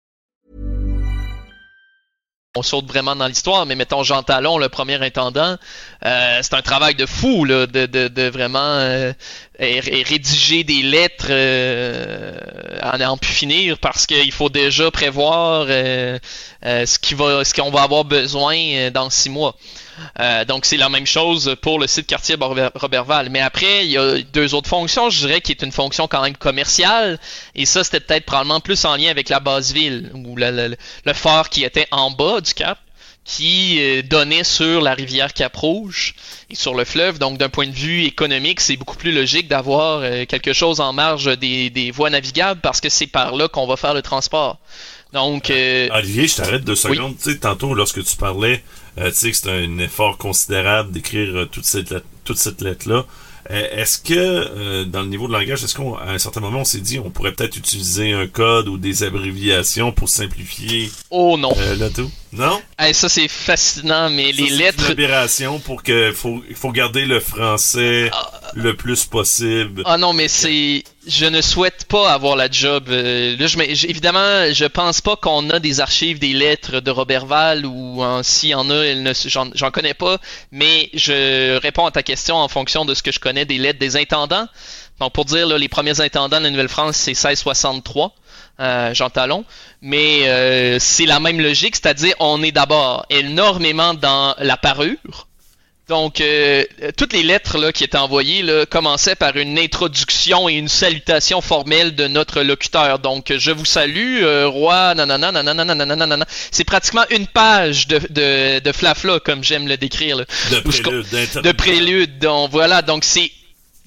On saute vraiment dans l'histoire, mais mettons Jean Talon, le premier intendant, euh, c'est un travail de fou de, vraiment euh, ré- rédiger des lettres euh, en pu finir parce qu'il faut déjà prévoir euh, ce qui va, ce qu'on va avoir besoin euh, dans six mois. Euh, donc c'est la même chose pour le site quartier Robert- Robertval. Mais après, il y a deux autres fonctions, je dirais, qui est une fonction quand même commerciale. Et ça, c'était peut-être probablement plus en lien avec la base ville, ou le, le, le phare qui était en bas du cap, qui euh, donnait sur la rivière Cap-Rouge et sur le fleuve. Donc d'un point de vue économique, c'est beaucoup plus logique d'avoir quelque chose en marge des, des voies navigables parce que c'est par là qu'on va faire le transport. Donc, euh, Olivier, je t'arrête deux secondes. Tantôt, lorsque tu parlais, euh, tu sais que c'est un effort considérable d'écrire euh, toute cette lettre, toute cette lettre-là. Euh, est-ce que, euh, dans le niveau de langage, est-ce qu'à un certain moment, on s'est dit, on pourrait peut-être utiliser un code ou des abréviations pour simplifier oh non. euh, le tout? Non? Hey, ça c'est fascinant, mais Ça, les c'est lettres. Une aberration pour que, faut, faut garder le français le plus possible. Ah non, mais c'est. Je ne souhaite pas avoir la job. euh, là, je, évidemment, je pense pas qu'on a des archives des lettres de Robert Val ou en- s'il y en a, j'en connais pas. Mais je réponds à ta question en fonction de ce que je connais des lettres des intendants. Donc pour dire là, les premiers intendants de la Nouvelle-France, c'est 1663. Euh, Jean Talon, mais euh, c'est la même logique, c'est-à-dire on est d'abord énormément dans la parure, donc, euh, toutes les lettres là, qui étaient envoyées là, commençaient par une introduction et une salutation formelle de notre locuteur. Donc, je vous salue, euh, roi, nanana, nanana, nanana, nanana. C'est pratiquement une page de, de, de flafla, comme j'aime le décrire. là. De prélude, de prélude. Donc, voilà, donc c'est...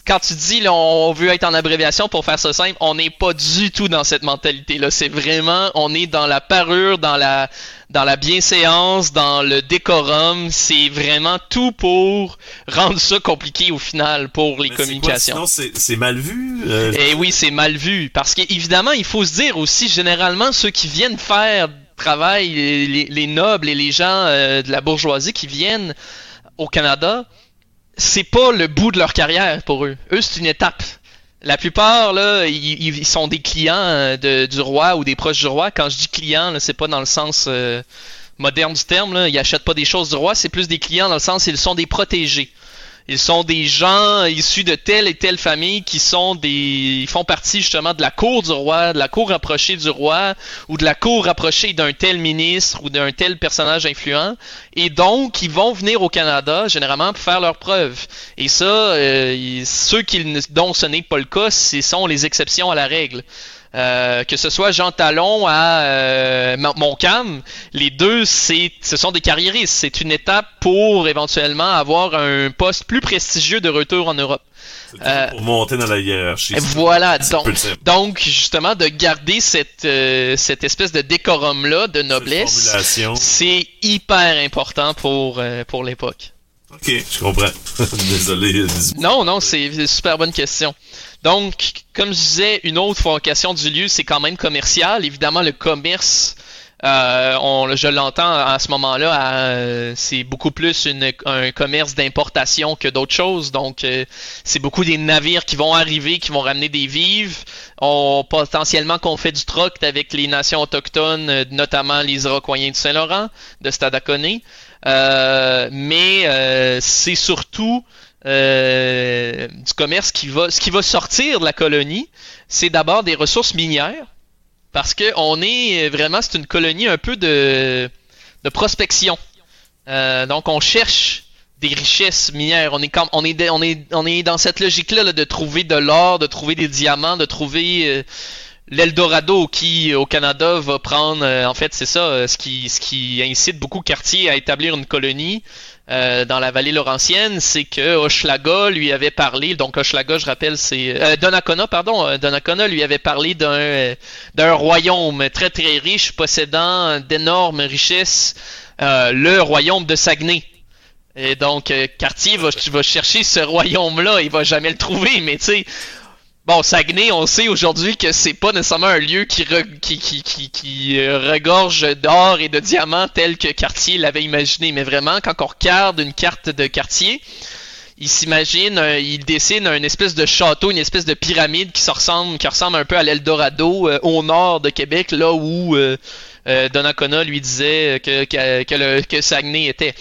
Quand tu dis là, on veut être en abréviation pour faire ça simple, on n'est pas du tout dans cette mentalité-là. C'est vraiment, on est dans la parure, dans la, dans la bienséance, dans le décorum. C'est vraiment tout pour rendre ça compliqué au final pour les Mais c'est quoi, communications. Sinon, c'est c'est mal vu. euh, Et oui, c'est mal vu. Parce qu'évidemment, il faut se dire aussi, généralement, ceux qui viennent faire travail, les, les- les nobles et les gens euh, de la bourgeoisie qui viennent au Canada, c'est pas le bout de leur carrière pour eux. Eux, c'est une étape. La plupart, là, ils, sont des clients euh, du roi ou des proches du roi. Quand je dis clients, là, c'est pas dans le sens euh, moderne du terme. Là. Ils achètent pas des choses du roi, c'est plus des clients dans le sens ils sont des protégés. Ils sont des gens issus de telle et telle famille qui sont des, ils font partie justement de la cour du roi, de la cour rapprochée du roi, ou de la cour rapprochée d'un tel ministre ou d'un tel personnage influent. Et donc, ils vont venir au Canada généralement pour faire leurs preuves. Et ça, euh, ceux qui, dont ce n'est pas le cas, ce sont les exceptions à la règle. Euh, que ce soit Jean Talon à euh, Mon- Montcalm, les deux, c'est, ce sont des carriéristes. C'est une étape pour éventuellement avoir un poste plus prestigieux de retour en Europe. toujours euh, pour monter dans la hiérarchie. Voilà, donc, donc justement de garder cette, euh, cette espèce de décorum-là, de noblesse, c'est hyper important pour, euh, pour l'époque. Ok, je comprends. Désolé. Non, non, c'est une super bonne question. Donc, comme je disais, une autre vocation du lieu, c'est quand même commercial. Évidemment, le commerce Euh, je l'entends à ce moment-là, euh, c'est beaucoup plus un commerce d'importation que d'autres choses. Donc, euh, c'est beaucoup des navires qui vont arriver, qui vont ramener des vives. On, potentiellement qu'on fait du troc avec les nations autochtones, notamment les Iroquois de Saint-Laurent, de Stadacone. mais c'est surtout du commerce qui va, ce qui va sortir de la colonie, c'est d'abord des ressources minières parce que on est vraiment, c'est une colonie un peu de, de prospection. Euh, donc on cherche des richesses minières. On est, dans cette logique-là de trouver de l'or, de trouver des diamants, de trouver euh, l'Eldorado qui au Canada va prendre. Euh, en fait, c'est ça, ce qui, ce qui incite beaucoup Cartier à établir une colonie. Euh, dans la vallée laurentienne, c'est que Hochelaga lui avait parlé, donc Hochelaga, je rappelle, c'est euh, pardon, euh, Donnacona lui avait parlé d'un euh, d'un royaume très très riche, possédant d'énormes richesses, le royaume de Saguenay. Et donc Cartier va, va chercher ce royaume-là, il va jamais le trouver, mais tu sais, Bon, Saguenay, on sait aujourd'hui que c'est pas nécessairement un lieu qui, euh, regorge d'or et de diamants tel que Cartier l'avait imaginé. Mais vraiment, quand on regarde une carte de Cartier, il s'imagine, euh, il dessine une espèce de château, une espèce de pyramide qui, ressemble, qui ressemble un peu à l'Eldorado euh, au nord de Québec, là où Donnacona lui disait que Saguenay était.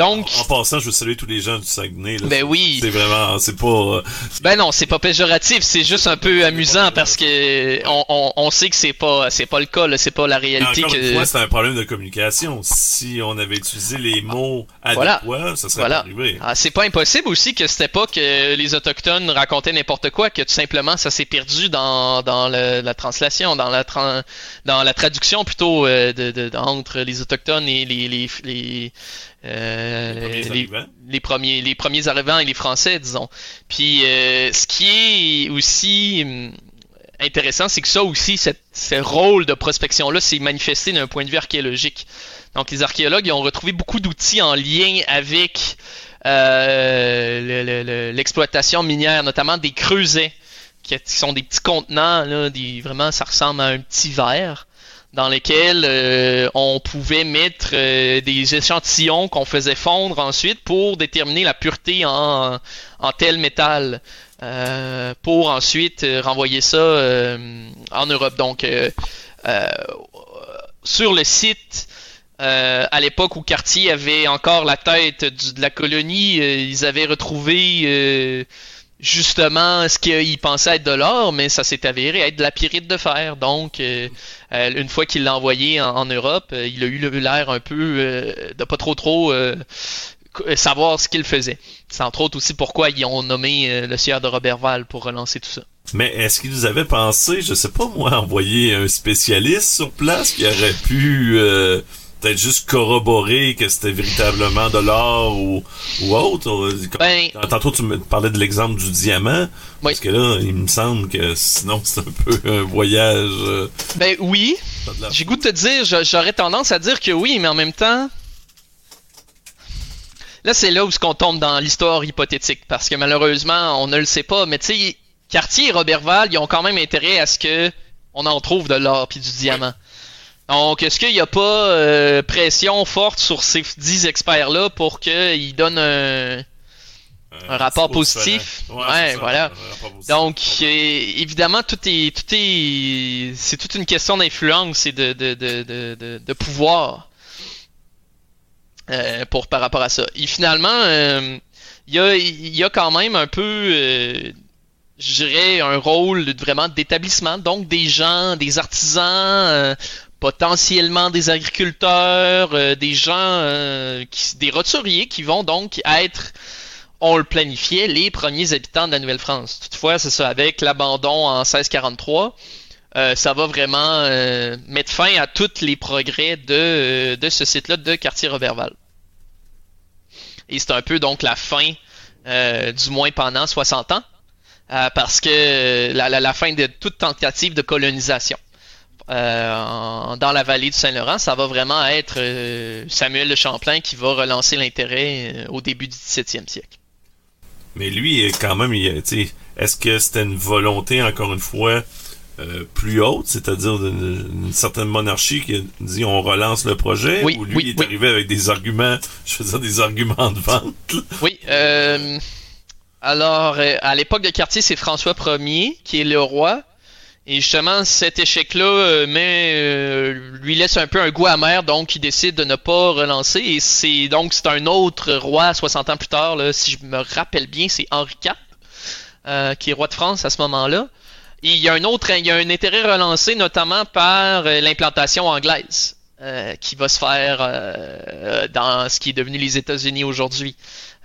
Donc, en, passant, je veux saluer tous les gens du Saguenay. Là. Ben oui. C'est vraiment, c'est pas. Euh, ben non, c'est pas péjoratif, c'est juste un peu amusant parce que on, on, on sait que c'est pas, c'est pas le cas, c'est pas la réalité. Encore que... une fois, c'est un problème de communication. Si on avait utilisé les mots adéquats, voilà. ça serait voilà. arrivé. Ah, c'est pas impossible aussi que c'était pas que les autochtones racontaient n'importe quoi, que tout simplement ça s'est perdu dans, dans le, la translation, dans la tra... dans la traduction plutôt euh, de, de, entre les autochtones et les, les, les les, premiers les, les, premiers, les premiers arrivants et les Français, disons. Puis euh, ce qui est aussi hum, intéressant, c'est que ça aussi, cette, ce rôle de prospection-là s'est manifesté d'un point de vue archéologique. Donc les archéologues ils ont retrouvé beaucoup d'outils en lien avec euh, l'exploitation minière, notamment des creusets, qui, sont des petits contenants, là, des, vraiment ça ressemble à un petit verre dans lesquels euh, on pouvait mettre euh, des échantillons qu'on faisait fondre ensuite pour déterminer la pureté en, tel métal, euh, pour ensuite renvoyer ça en Europe. Donc, sur le site, à l'époque où Cartier avait encore la tête de la colonie, ils avaient retrouvé justement ce qu'il pensait être de l'or, mais ça s'est avéré être de la pyrite de fer. Donc, euh, euh, une fois qu'il l'a envoyé en, Europe, euh, il a eu l'air un peu de pas trop trop savoir ce qu'il faisait. C'est entre autres aussi pourquoi ils ont nommé le sieur de Robertval pour relancer tout ça. Mais est-ce qu'ils avaient pensé, je sais pas moi, envoyer un spécialiste sur place qui aurait pu peut-être juste corroborer que c'était véritablement de l'or ou, ou autre. Ben, Tantôt, tu me parlais de l'exemple du diamant. Parce que là, il me semble que sinon, c'est un peu un voyage. Euh, ben oui. J'ai goût de te dire, j'aurais tendance à dire que oui, mais en même temps. Là, c'est là où qu'on tombe dans l'histoire hypothétique. Parce que malheureusement, on ne le sait pas. Mais tu sais, Cartier et Robertval, ils ont quand même intérêt à ce que on en trouve de l'or puis du diamant. Donc, est-ce qu'il n'y a pas euh, pression forte sur ces 10 experts-là pour qu'ils donnent un, un rapport positif? Ouais, voilà. Donc, euh, évidemment, tout est, tout est, c'est toute une question d'influence et de, de, de, de, de pouvoir euh, pour par rapport à ça. Et finalement, il y, a, y a quand même un peu je dirais, un rôle vraiment d'établissement, donc des gens, des artisans, potentiellement des agriculteurs, euh, des gens, euh, qui, des roturiers qui vont donc être, on le planifiait, les premiers habitants de la Nouvelle-France. Toutefois, c'est ça, avec l'abandon en 1643, euh, ça va vraiment mettre fin à tous les progrès de, de ce site-là de Quartier-Roberval. Et c'est un peu donc la fin, du moins pendant 60 ans, parce que la, la, la fin de toute tentative de colonisation. Euh, dans la vallée du Saint-Laurent, ça va vraiment être euh, Samuel de Champlain qui va relancer l'intérêt euh, au début du 17e siècle. Mais lui, quand même, est-ce que c'était une volonté, encore une fois, euh, plus haute, c'est-à-dire d'une certaine monarchie qui dit on relance le projet, Oui, ou lui oui, est oui. arrivé avec des arguments, je veux dire des arguments de vente. Oui. euh, alors, euh, à l'époque de Cartier, c'est François Ier qui est le roi. Et justement, cet échec-là euh, euh, lui laisse un peu un goût amer, donc il décide de ne pas relancer. Et c'est donc c'est un autre roi 60 ans plus tard, là, si je me rappelle bien, c'est Henri IV, euh, qui est roi de France à ce moment-là. Et il y a un autre, il y a un intérêt relancé, notamment par euh, l'implantation anglaise, euh, qui va se faire euh, dans ce qui est devenu les États-Unis aujourd'hui.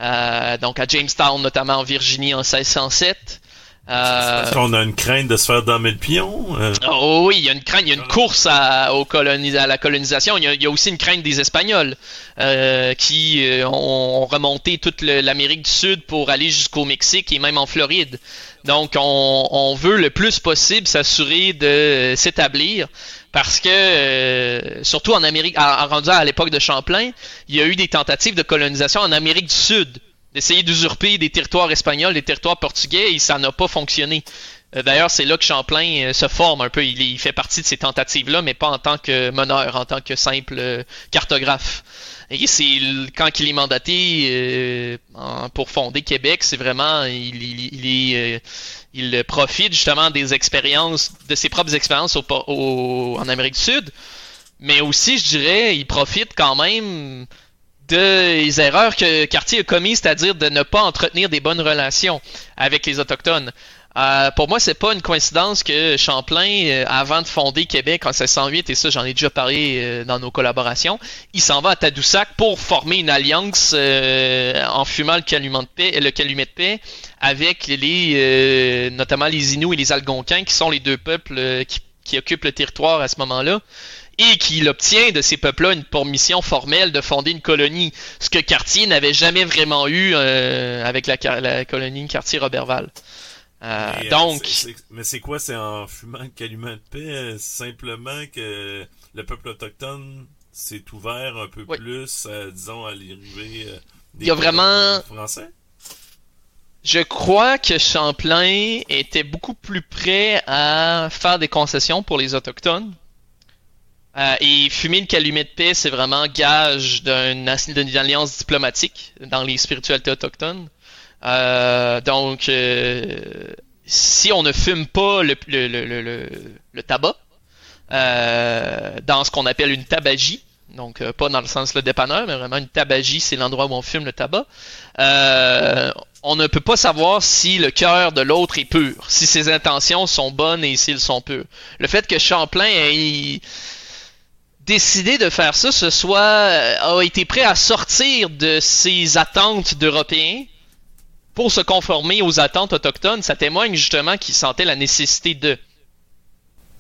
Euh, donc à Jamestown, notamment en Virginie en 1607. Euh, Est-ce qu'on a une crainte de se faire damer le pion? Euh, Oh oui, il y a une crainte, il y a une course à, la colonisation. Il y, a, il y a aussi une crainte des Espagnols euh, qui euh, ont, ont remonté toute l'Amérique du Sud pour aller jusqu'au Mexique et même en Floride. Donc on, on veut le plus possible s'assurer de s'établir parce que euh, surtout en Amérique, à, à- rendu à l'époque de Champlain, il y a eu des tentatives de colonisation en Amérique du Sud d'essayer d'usurper des territoires espagnols, des territoires portugais, et ça n'a pas fonctionné. Euh, D'ailleurs, c'est là que Champlain euh, se forme un peu. Il, fait partie de ces tentatives-là, mais pas en tant que meneur, en tant que simple euh, cartographe. Et c'est quand il est mandaté pour fonder Québec, c'est vraiment il, il, il profite justement des expériences, de ses propres expériences en Amérique du Sud, mais aussi, je dirais, il profite quand même des erreurs que Cartier a commises, c'est-à-dire de ne pas entretenir des bonnes relations avec les autochtones. Euh, pour moi, c'est pas une coïncidence que Champlain, euh, avant de fonder Québec en 1608, et ça j'en ai déjà parlé euh, dans nos collaborations, il s'en va à Tadoussac pour former une alliance en fumant le calumet de paix, avec les, notamment les Inuits et les Algonquins, qui sont les deux peuples qui occupent le territoire à ce moment-là et qu'il obtient de ces peuples-là une permission formelle de fonder une colonie, ce que Cartier n'avait jamais vraiment eu euh, avec la, la colonie Cartier-Roberval. Euh, euh, donc, mais c'est quoi? C'est en fumant le calumet de paix, simplement que le peuple autochtone s'est ouvert un peu Oui. plus, euh, disons, à l'arrivée des Il y a vraiment- français? je crois que Champlain était beaucoup plus prêt à faire des concessions pour les autochtones. Euh, et fumer le calumet de paix, c'est vraiment gage d'une alliance diplomatique dans les spiritualités autochtones. Euh, donc, euh, si on ne fume pas le, le, le, le, tabac, euh, dans ce qu'on appelle une tabagie, donc euh, pas dans le sens le dépanneur, mais vraiment une tabagie, c'est l'endroit où on fume le tabac, on ne peut pas savoir si le cœur de l'autre est pur, si ses intentions sont bonnes et s'ils sont purs. Le fait que Champlain ait décidé de faire ça, ce soit euh, a été prêt à sortir de ses attentes d'Européens pour se conformer aux attentes autochtones, ça témoigne justement qu'il sentait la nécessité de.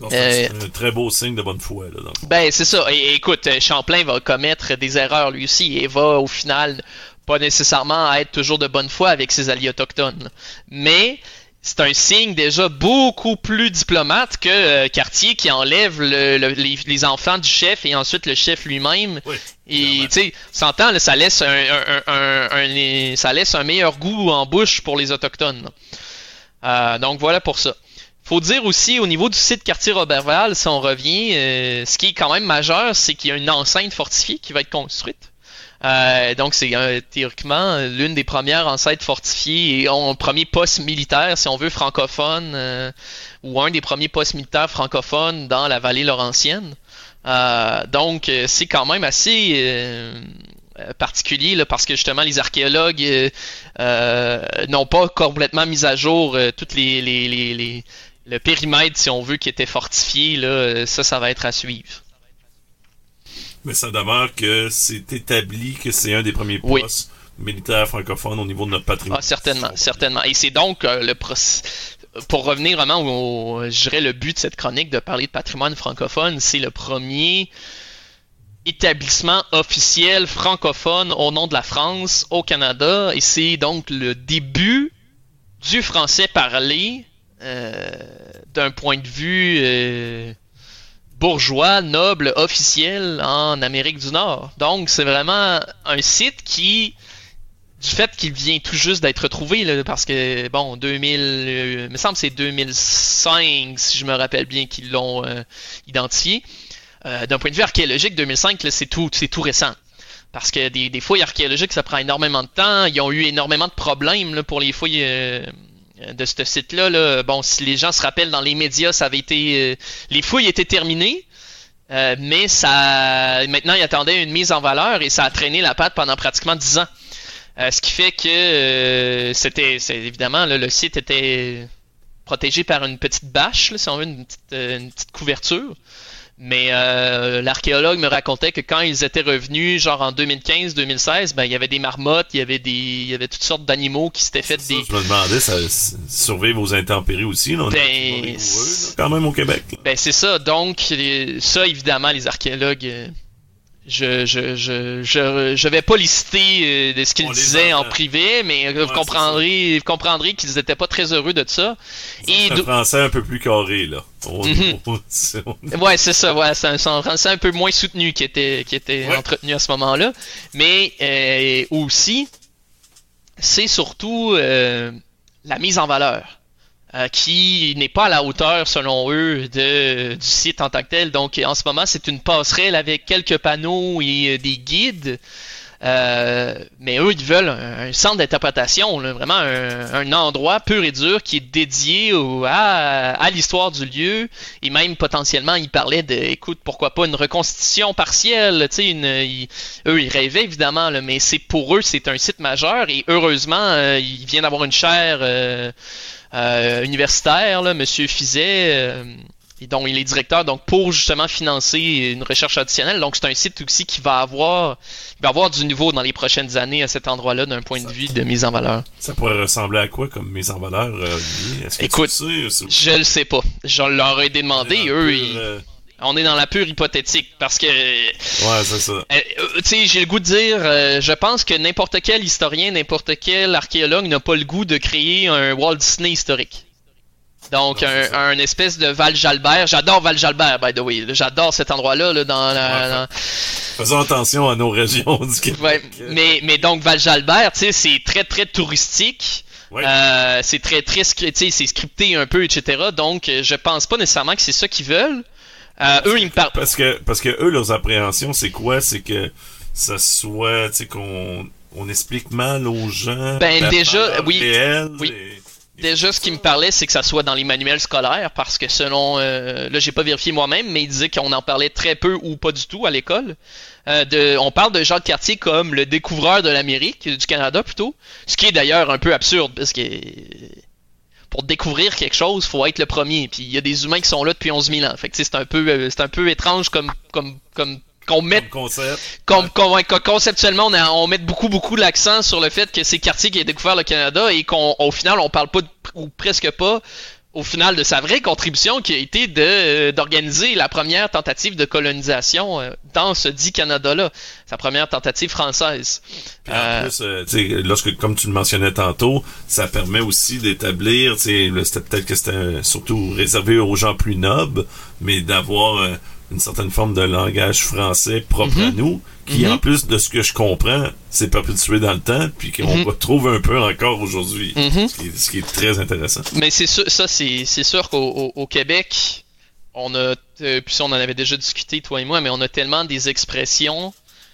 C'est Euh, un très beau signe de bonne foi, là, dans. Ben, c'est ça. Et, et écoute, euh, Champlain va commettre des erreurs lui aussi et va au final pas nécessairement être toujours de bonne foi avec ses alliés autochtones. Mais c'est un signe déjà beaucoup plus diplomate que euh, Cartier qui enlève le- le- les, les enfants du chef et ensuite le chef lui-même. Oui, Et tu sais, s'entend, ça laisse un, un- un- un- ça laisse un meilleur goût en bouche pour les autochtones. Euh, donc voilà pour ça. Faut dire aussi au niveau du site quartier Roberval, si on revient, euh, ce qui est quand même majeur, c'est qu'il y a une enceinte fortifiée qui va être construite. Euh, donc c'est euh, théoriquement l'une des premières enceintes fortifiées et un premier poste militaire, si on veut, francophone, euh, ou un des premiers postes militaires francophones dans la vallée laurentienne. Euh, donc euh, c'est quand même assez euh, particulier là, parce que justement les archéologues euh, n'ont pas complètement mis à jour euh, toutes les, les, les, les- le périmètre si on veut qui était fortifié là ça ça va être à suivre. Mais ça demeure que c'est établi que c'est un des premiers Oui. postes militaires francophones au niveau de notre patrimoine. Ah, certainement, certainement. Et c'est donc euh, le pour revenir vraiment au, au- je dirais le but de cette chronique de parler de patrimoine francophone, c'est le premier établissement officiel francophone au nom de la France au Canada et c'est donc le début du français parlé euh, d'un point de vue euh, bourgeois, noble, officiel en Amérique du Nord. Donc c'est vraiment un site qui du fait qu'il vient tout juste d'être retrouvé, parce que, bon, 2000, euh, me semble c'est 2005, si je me rappelle bien, qu'ils l'ont euh, identifié. Euh, d'un point de vue archéologique, 2005, c'est tout, c'est tout récent. Parce que des, des, fouilles archéologiques, ça prend énormément de temps. Ils ont eu énormément de problèmes pour les fouilles de ce site-là. Là. Bon, si les gens se rappellent, dans les médias, ça avait été, les fouilles étaient terminées. mais ça, maintenant, ils attendaient une mise en valeur et ça a traîné la patte pendant pratiquement 10 ans. Euh, ce qui fait que euh, c'était, évidemment, le site était protégé par une petite bâche, si on veut, euh, une petite couverture. Mais l'archéologue me racontait que quand ils étaient revenus, genre en 2015-2016, ben il y avait des marmottes, il y avait des, il y avait toutes sortes d'animaux qui s'étaient fait des. je me demandais, ça survivre aux intempéries aussi, non ben, quand même au Québec. Ben c'est ça. Donc ça, évidemment, les archéologues je, je, je, je, je vais pas lister euh, de ce qu'ils disaient en privé, mais vous comprendrez, vous comprendrez qu'ils étaient pas très heureux de ça. Et un français un peu plus carré là. Mhm. ouais, c'est ça. Ouais, c'est un, français un peu moins soutenu qui était qui était entretenu à ce moment-là, mais euh, aussi c'est surtout euh, la mise en valeur. Euh, qui n'est pas à la hauteur, selon eux, de, du site en tant que tel. Donc, en ce moment, c'est une passerelle avec quelques panneaux et euh, des guides. Euh, mais eux, ils veulent un, centre d'interprétation, vraiment un, endroit pur et dur qui est dédié à, à l'histoire du lieu. Et même potentiellement, ils parlaient de, écoute, pourquoi pas une reconstitution partielle. Une, eux, ils rêvaient évidemment, là, mais c'est pour eux, c'est un site majeur. Et heureusement, ils viennent d'avoir une chaire euh, universitaire, là, Monsieur Fizet, euh, et dont il est directeur, donc pour justement financer une recherche additionnelle. Donc c'est un site aussi qui va avoir, qui va avoir du nouveau dans les prochaines années à cet endroit-là d'un point de vue de mise en valeur. Ça pourrait ressembler à quoi comme mise en valeur, euh, Écoute, je le sais pas. Je leur ai demandé, eux, ils... On est dans la pure hypothétique parce que. Ouais, c'est ça. Euh, euh, tu sais, j'ai le goût de dire, euh, je pense que n'importe quel historien, n'importe quel archéologue n'a pas le goût de créer un Walt Disney historique. Donc, un, espèce de Val Jalbert. J'adore Val Jalbert, by the way. J'adore cet endroit-là là, dans la. Faisons attention à nos régions du Québec. Ouais, mais, mais donc, Val Jalbert, tu sais, c'est très, très touristique. c'est très, très, c'est scripté un peu, etc. Donc, je pense pas nécessairement que c'est ça qu'ils veulent. Euh, eux, ils me parlent. Parce que, parce que eux, leurs appréhensions, c'est quoi? C'est que ça soit, tu sais, qu'on on explique mal aux gens. Ben, déjà, oui. oui. Déjà, ce qui me parlait, c'est que ça soit dans les manuels scolaires, parce que selon, euh, là, j'ai pas vérifié moi-même, mais il disait qu'on en parlait très peu ou pas du tout à l'école. Euh, de, on parle de Jacques Cartier comme le découvreur de l'Amérique, du Canada plutôt, ce qui est d'ailleurs un peu absurde, parce que pour découvrir quelque chose, faut être le premier. Puis il y a des humains qui sont là depuis 11 000 ans. Fait que c'est un peu, euh, c'est un peu étrange comme, comme, comme qu'on met concept. Comme, conceptuellement on, on met beaucoup beaucoup l'accent sur le fait que c'est Cartier qui a découvert le Canada et qu'au final on parle pas ou presque pas au final de sa vraie contribution qui a été de euh, d'organiser la première tentative de colonisation euh, dans ce dit Canada-là, sa première tentative française. en euh, plus, lorsque, comme tu le mentionnais tantôt, ça permet aussi d'établir, c'était peut-être que c'était surtout réservé aux gens plus nobles, mais d'avoir une certaine forme de langage français propre à mhm. nous, qui mhm. en plus de ce que je comprends, s'est perpétué dans le temps, puis qu'on mhm. retrouve un peu encore aujourd'hui, ce, qui est très intéressant. Mais c'est sûr, ça c'est sûr qu'au Québec, on a, euh, puis on en avait déjà discuté toi et moi, mais on a tellement des expressions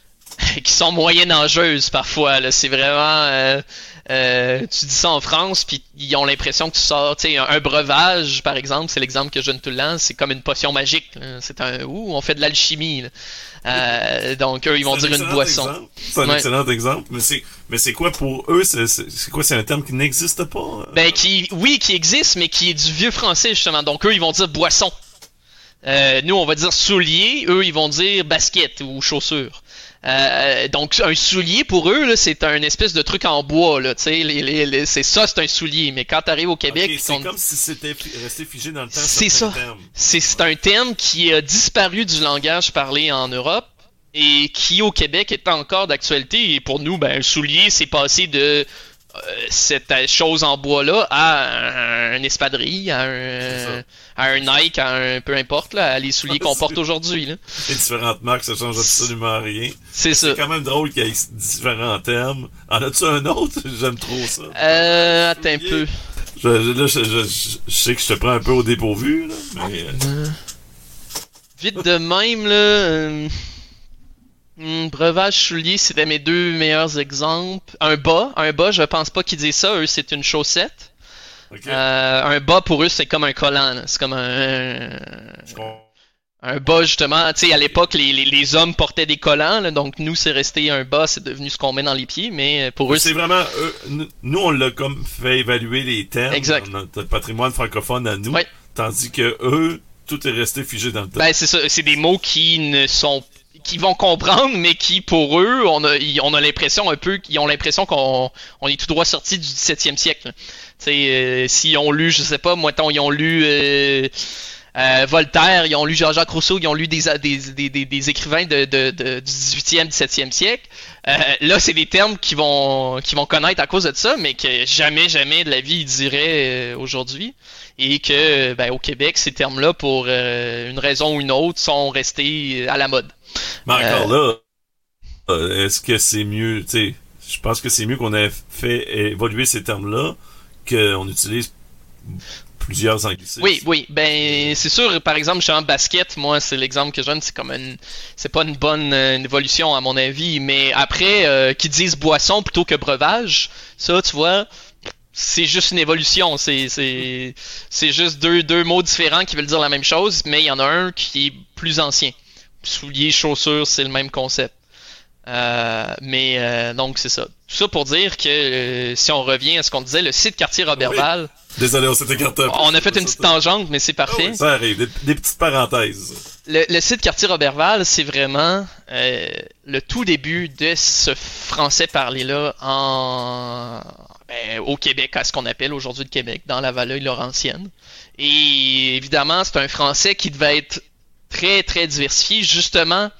qui sont moyenâgeuses parfois. C'est vraiment euh, euh, tu dis ça en France, puis ils ont l'impression que tu sors, tu sais, un, breuvage, par exemple, c'est l'exemple que je donne tout le temps, c'est comme une potion magique. C'est un, ouh, on fait de l'alchimie. Euh, donc eux, ils vont dire une boisson. C'est un excellent exemple, mais c'est, mais c'est quoi pour eux C'est quoi C'est un terme qui n'existe pas euh? Ben qui, oui, qui existe, mais qui est du vieux français justement. Donc eux, ils vont dire boisson. nous, on va dire soulier. Eux, ils vont dire basket ou chaussure. Euh, donc un soulier pour eux c'est un espèce de truc en bois là, tu sais, c'est ça c'est un soulier. Mais quand tu arrives au Québec, c'est comme si c'était resté figé dans le temps. C'est ça. C'est un terme qui a disparu du langage parlé en Europe et qui au Québec est encore d'actualité. Et pour nous, ben un soulier c'est passé de cette chose en bois là à un, espadrille, à un, à un Nike, à un peu importe là, à les souliers qu'on porte aujourd'hui là. Les différentes marques, ça change absolument rien. C'est ça. C'est quand même drôle qu'il y ait différents termes. En as-tu un autre? J'aime trop ça. Euh, attends un peu. Je, là, je, je, je, sais que je te prends un peu au dépourvu là, mais. Euh... Vite de même là. Euh... Hmm, breuvage soulier, c'était mes deux meilleurs exemples. Un bas, un bas, je pense pas qu'ils disent ça. Eux, c'est une chaussette. Euh, un bas pour eux, c'est comme un collant. C'est comme un. Un bas, justement. Tu sais, à l'époque, les, les, les, hommes portaient des collants. Là, donc, nous, c'est resté un bas. C'est devenu ce qu'on met dans les pieds. Mais pour eux, c'est vraiment. nous, on l'a comme fait évaluer les termes. Exact. Notre patrimoine francophone à nous. Tandis que eux, tout est resté figé dans le temps. Ben, c'est ça. C'est des mots qui ne sont qui vont comprendre, mais qui pour eux, on a, on a l'impression un peu, qu'ils ont l'impression qu'on on est tout droit sorti du 17e siècle. Euh, ont lu, je sais pas, moi, ils ont lu euh, euh, Voltaire, ils ont lu Jean-Jacques Rousseau, ils ont lu des, des, des, des écrivains de, de, de, du 18e, 17e siècle. Euh, là, c'est des termes qu'ils vont, qui vont connaître à cause de ça, mais que jamais, jamais de la vie ils diraient aujourd'hui. Et que, ben, au Québec, ces termes-là, pour une raison ou une autre, sont restés à la mode. Mais encore là, euh, est-ce que c'est mieux, tu sais, je pense que c'est mieux qu'on ait fait évoluer ces termes-là qu'on utilise plusieurs anglicismes. Oui, oui, ben c'est sûr. Par exemple, je suis en basket, moi, c'est l'exemple que je donne. C'est comme une, c'est pas une bonne euh, évolution à mon avis. Mais après, euh, qu'ils disent boisson plutôt que breuvage, ça, tu vois, c'est juste une évolution. C'est, c'est, c'est juste deux, deux mots différents qui veulent dire la même chose, mais il y en a un qui est plus ancien souliers, chaussures, c'est le même concept. Euh, mais euh, donc c'est ça. Tout ça pour dire que euh, si on revient à ce qu'on disait, le site quartier Robertval. Désolé, on s'est écarté. On a fait une petite tangente, mais c'est parfait. Ah ça arrive, des, petites parenthèses. Le, site quartier Roberval, c'est vraiment le tout début de ce français parlé là en ben, au Québec, à ce qu'on appelle aujourd'hui le Québec, dans la vallée laurentienne. Et évidemment, c'est un français qui devait être très, très diversifié, justement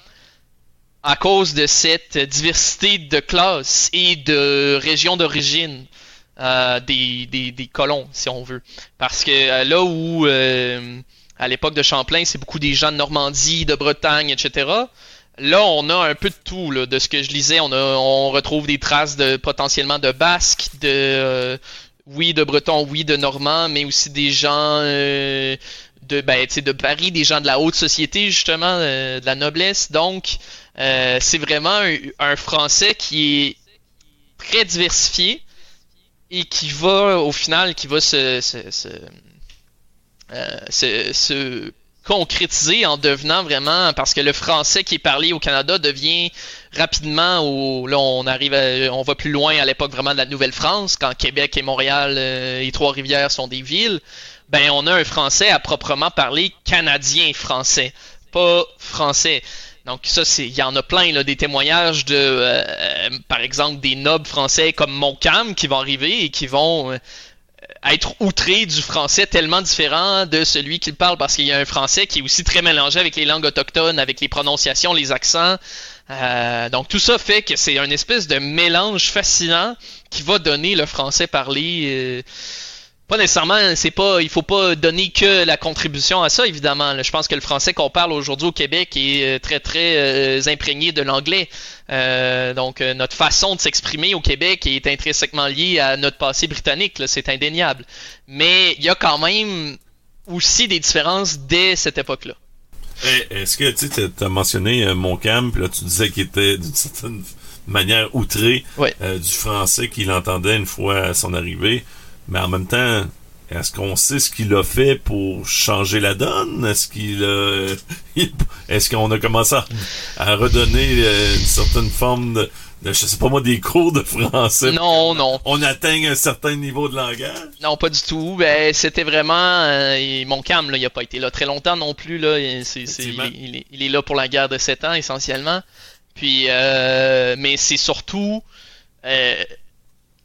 à cause de cette diversité de classes et de régions d'origine euh, des, colons, si on veut. Parce que euh, là où, euh, à l'époque de Champlain, c'est beaucoup des gens de Normandie, de Bretagne, etc. Là, on a un peu de tout, de ce que je lisais. On, retrouve des traces de potentiellement de Basques, de oui, de Bretons, oui, de Normands, mais aussi des gens de, ben, de Paris, des gens de la haute société, justement, euh, de la noblesse. Donc, euh, c'est vraiment un, français qui est très diversifié et qui va, au final, qui va euh, se concrétiser en devenant vraiment parce que le français qui est parlé au Canada devient rapidement au là on arrive on va plus loin à l'époque vraiment de la Nouvelle-France quand Québec et Montréal et Trois-Rivières sont des villes ben on a un français à proprement parler canadien-français, pas français. Donc ça, c'est, il y en a plein là, des témoignages de, euh, par exemple, des nobles français comme Montcalm qui vont arriver et qui vont euh, être outrés du français tellement différent de celui qu'il parle parce qu'il y a un français qui est aussi très mélangé avec les langues autochtones, avec les prononciations, les accents. Euh, donc tout ça fait que c'est une espèce de mélange fascinant qui va donner le français parlé pas nécessairement, c'est pas, il faut pas donner que la contribution à ça, évidemment. Je pense que le français qu'on parle aujourd'hui au Québec est euh, très très euh, imprégné de l'anglais. Euh, donc notre façon de s'exprimer au Québec est intrinsèquement liée à notre passé britannique, c'est indéniable. Mais il y a quand même aussi des différences dès cette époque-là. Eh, est-ce que tu as mentionné mon camp, puis là tu disais qu'il était d'une certaine manière outré du français qu'il entendait une fois à son arrivée. Mais en même temps, est-ce qu'on sait ce qu'il a fait pour changer la donne? Est-ce qu'il a... Est-ce qu'on a commencé à, redonner euh, une certaine forme de, je sais pas moi, des cours de français? Non, non. On atteint un certain niveau de langage? Non, pas du tout. Ben, c'était vraiment... Euh, mon cam, là, il a pas été là très longtemps non plus. Là. C'est, il, est, là pour la guerre de 7 ans, essentiellement. Puis, euh, mais c'est surtout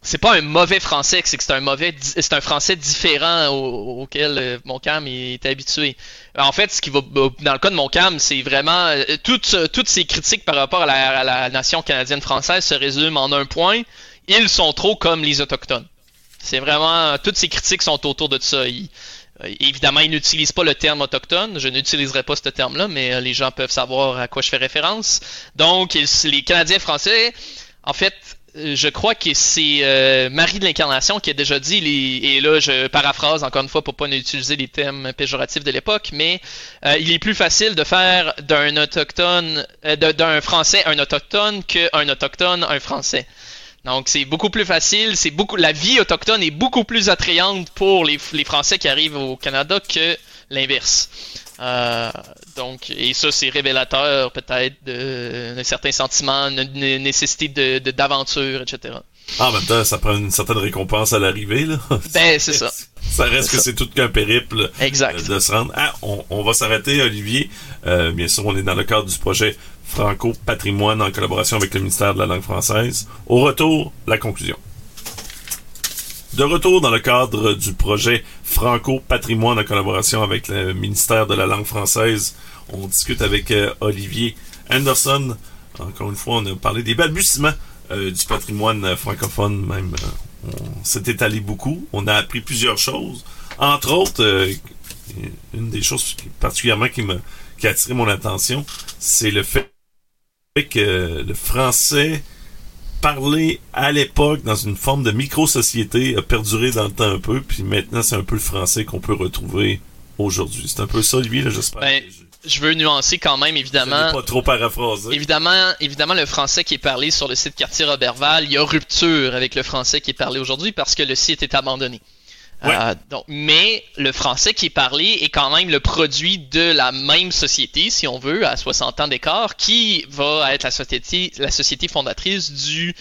c'est pas un mauvais français, c'est que c'est un mauvais, c'est un français différent auquel euh, mon cam est habitué. En fait, ce qui va dans le cas de mon cam, c'est vraiment euh, toutes toutes ces critiques par rapport à la, nation canadienne française se résument en un point. ils sont trop comme les autochtones. C'est vraiment toutes ces critiques sont autour de ça. évidemment, ils n'utilisent pas le terme autochtone. Je n'utiliserai pas ce terme-là, mais les gens peuvent savoir à quoi je fais référence. Donc, les Canadiens français, en fait, je crois que c'est euh, Marie de l'Incarnation qui a déjà dit, et là je paraphrase encore une fois pour pas utiliser les thèmes péjoratifs de l'époque, mais euh, il est plus facile de faire d'un autochtone, euh, d'un français un autochtone qu'un autochtone un français. Donc c'est beaucoup plus facile, c'est beaucoup la vie autochtone est beaucoup plus attrayante pour les, les Français qui arrivent au Canada que l'inverse. Donc, et ça, c'est révélateur peut-être d'un certain sentiment, d'une nécessité de d'aventure, etc. Ah, en même temps, ça prend une certaine récompense à l'arrivée, là. Ben, c'est ça. Ça reste que c'est tout qu'un périple exact. Euh, de se rendre. Ah, on, on va s'arrêter, Olivier. Euh, bien sûr, on est dans le cadre du projet Franco Patrimoine en collaboration avec le ministère de la langue française. Au retour, la conclusion. De retour dans le cadre du projet Franco Patrimoine en collaboration avec le ministère de la langue française, on discute avec euh, Olivier Anderson. Encore une fois, on a parlé des balbutiements euh, du patrimoine francophone même. Euh, on s'est étalé beaucoup. On a appris plusieurs choses. Entre autres, une des choses particulièrement qui, qui a attiré mon attention, c'est le fait que le français parler à l'époque dans une forme de micro-société a perduré dans le temps un peu, puis maintenant c'est un peu le français qu'on peut retrouver aujourd'hui. C'est un peu ça, Olivier, j'espère. Ben, je veux nuancer quand même, évidemment. pas trop paraphraser. Évidemment, évidemment, le français qui est parlé sur le site quartier Robertval, il y a rupture avec le français qui est parlé aujourd'hui parce que le site est abandonné. Euh, donc, mais le français qui est parlé est quand même le produit de la même société, si on veut, à 60 ans d'écart, qui va être la société, la société fondatrice du,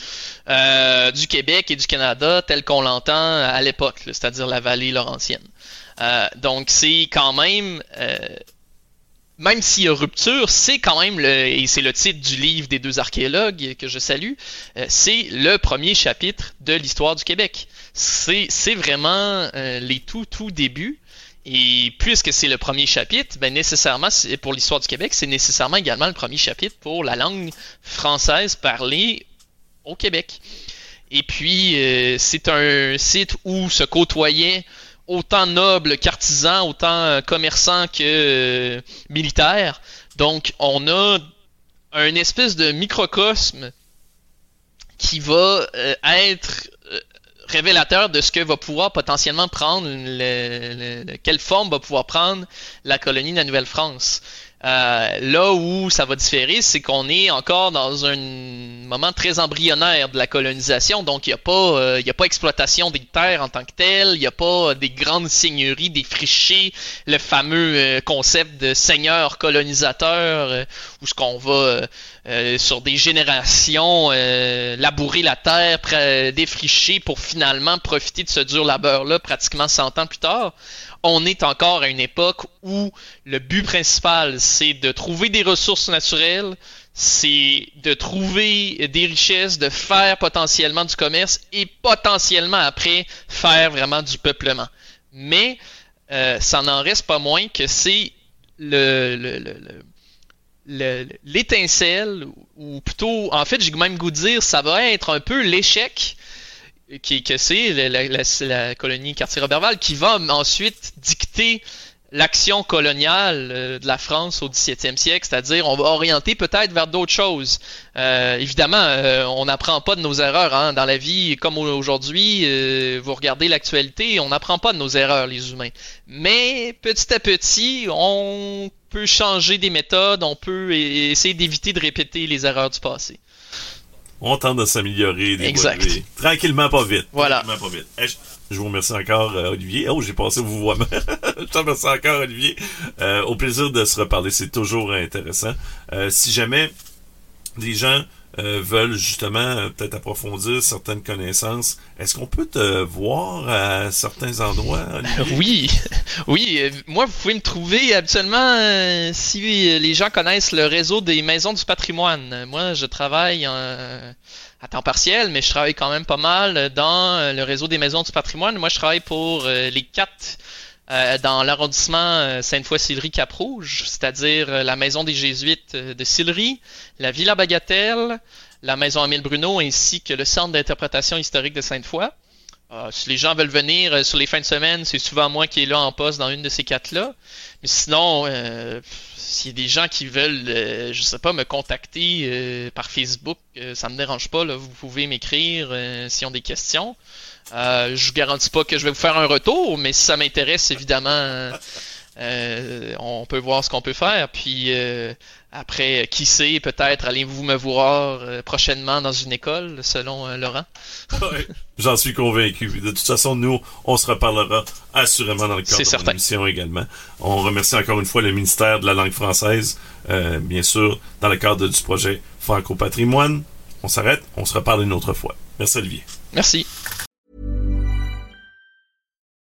euh, du Québec et du Canada tel qu'on l'entend à l'époque, c'est-à-dire la vallée laurentienne. Euh, donc c'est quand même même s'il y a rupture, c'est quand même le, et c'est le titre du livre des deux archéologues que je salue, c'est le premier chapitre de l'histoire du Québec c'est vraiment euh, les tout tout débuts. Et puisque c'est le premier chapitre, ben nécessairement pour l'histoire du Québec, c'est nécessairement également le premier chapitre pour la langue française parlée au Québec. Et puis euh, c'est un site où se côtoyaient autant nobles qu'artisans, autant commerçants que euh, militaires. Donc on a un espèce de microcosme qui va être révélateur de ce que va pouvoir potentiellement prendre, quelle forme va pouvoir prendre la colonie de la Nouvelle-France. Euh, là où ça va différer, c'est qu'on est encore dans un moment très embryonnaire de la colonisation, donc il n'y a, pas, euh, a pas exploitation des terres en tant que telles, il n'y a pas des grandes seigneuries défrichées, le fameux euh, concept de seigneur colonisateur, où ce qu'on va sur des générations labourer la terre, défricher pour finalement profiter de ce dur labeur-là pratiquement 100 ans plus tard on est encore à une époque où le but principal, c'est de trouver des ressources naturelles, c'est de trouver des richesses, de faire potentiellement du commerce et potentiellement après faire vraiment du peuplement. Mais euh, ça n'en reste pas moins que c'est le, l'étincelle, ou plutôt, en fait, j'ai même goût de dire, ça va être un peu l'échec qui, que c'est la, colonie quartier Roberval qui va ensuite dicter l'action coloniale euh, de la France au XVIIe siècle, c'est-à-dire on va orienter peut-être vers d'autres choses. Euh, évidemment, euh, on n'apprend pas de nos erreurs hein. dans la vie, comme aujourd'hui. vous regardez l'actualité, on n'apprend pas de nos erreurs, les humains. Mais petit à petit, on peut changer des méthodes, on peut essayer d'éviter de répéter les erreurs du passé on tente de s'améliorer, exact. Tranquillement, pas vite. Voilà. Pas vite. je vous remercie encore, euh, Olivier. Oh, j'ai passé vous voix. je te remercie encore, Olivier. Euh, au plaisir de se reparler. C'est toujours intéressant. Euh, si jamais des gens euh, veulent justement euh, peut-être approfondir certaines connaissances, est-ce qu'on peut te voir à certains endroits? Oui, oui. Euh, moi, vous pouvez me trouver habituellement si les gens connaissent le réseau des maisons du patrimoine. Moi, je travaille à temps partiel, mais je travaille quand même pas mal dans le réseau des maisons du patrimoine. Moi, je travaille pour les quatre dans l'arrondissement Sainte-Foy-Sillery-Cap-Rouge, c'est-à-dire la maison des Jésuites de Sillery, la Villa Bagatelle, la Maison Amile Bruno ainsi que le Centre d'interprétation historique de Sainte-Foy. Euh, si les gens veulent venir euh, sur les fins de semaine, c'est souvent moi qui est là en poste dans une de ces quatre-là. Mais sinon, euh, s'il y a des gens qui veulent, euh, je sais pas, me contacter euh, par Facebook, euh, ça me dérange pas. Là, vous pouvez m'écrire euh, s'ils ont des questions. Euh, je vous garantis pas que je vais vous faire un retour, mais si ça m'intéresse, évidemment, euh, euh, on peut voir ce qu'on peut faire. Puis euh, après, qui sait, peut-être allez-vous me voir prochainement dans une école, selon Laurent? Ouais, J'en suis convaincu. De toute façon, nous, on se reparlera assurément dans le cadre de certain. mon émission également. On remercie encore une fois le ministère de la langue française, bien sûr, dans le cadre du projet Franco-Patrimoine. On s'arrête, on se reparle une autre fois. Merci Olivier. Merci.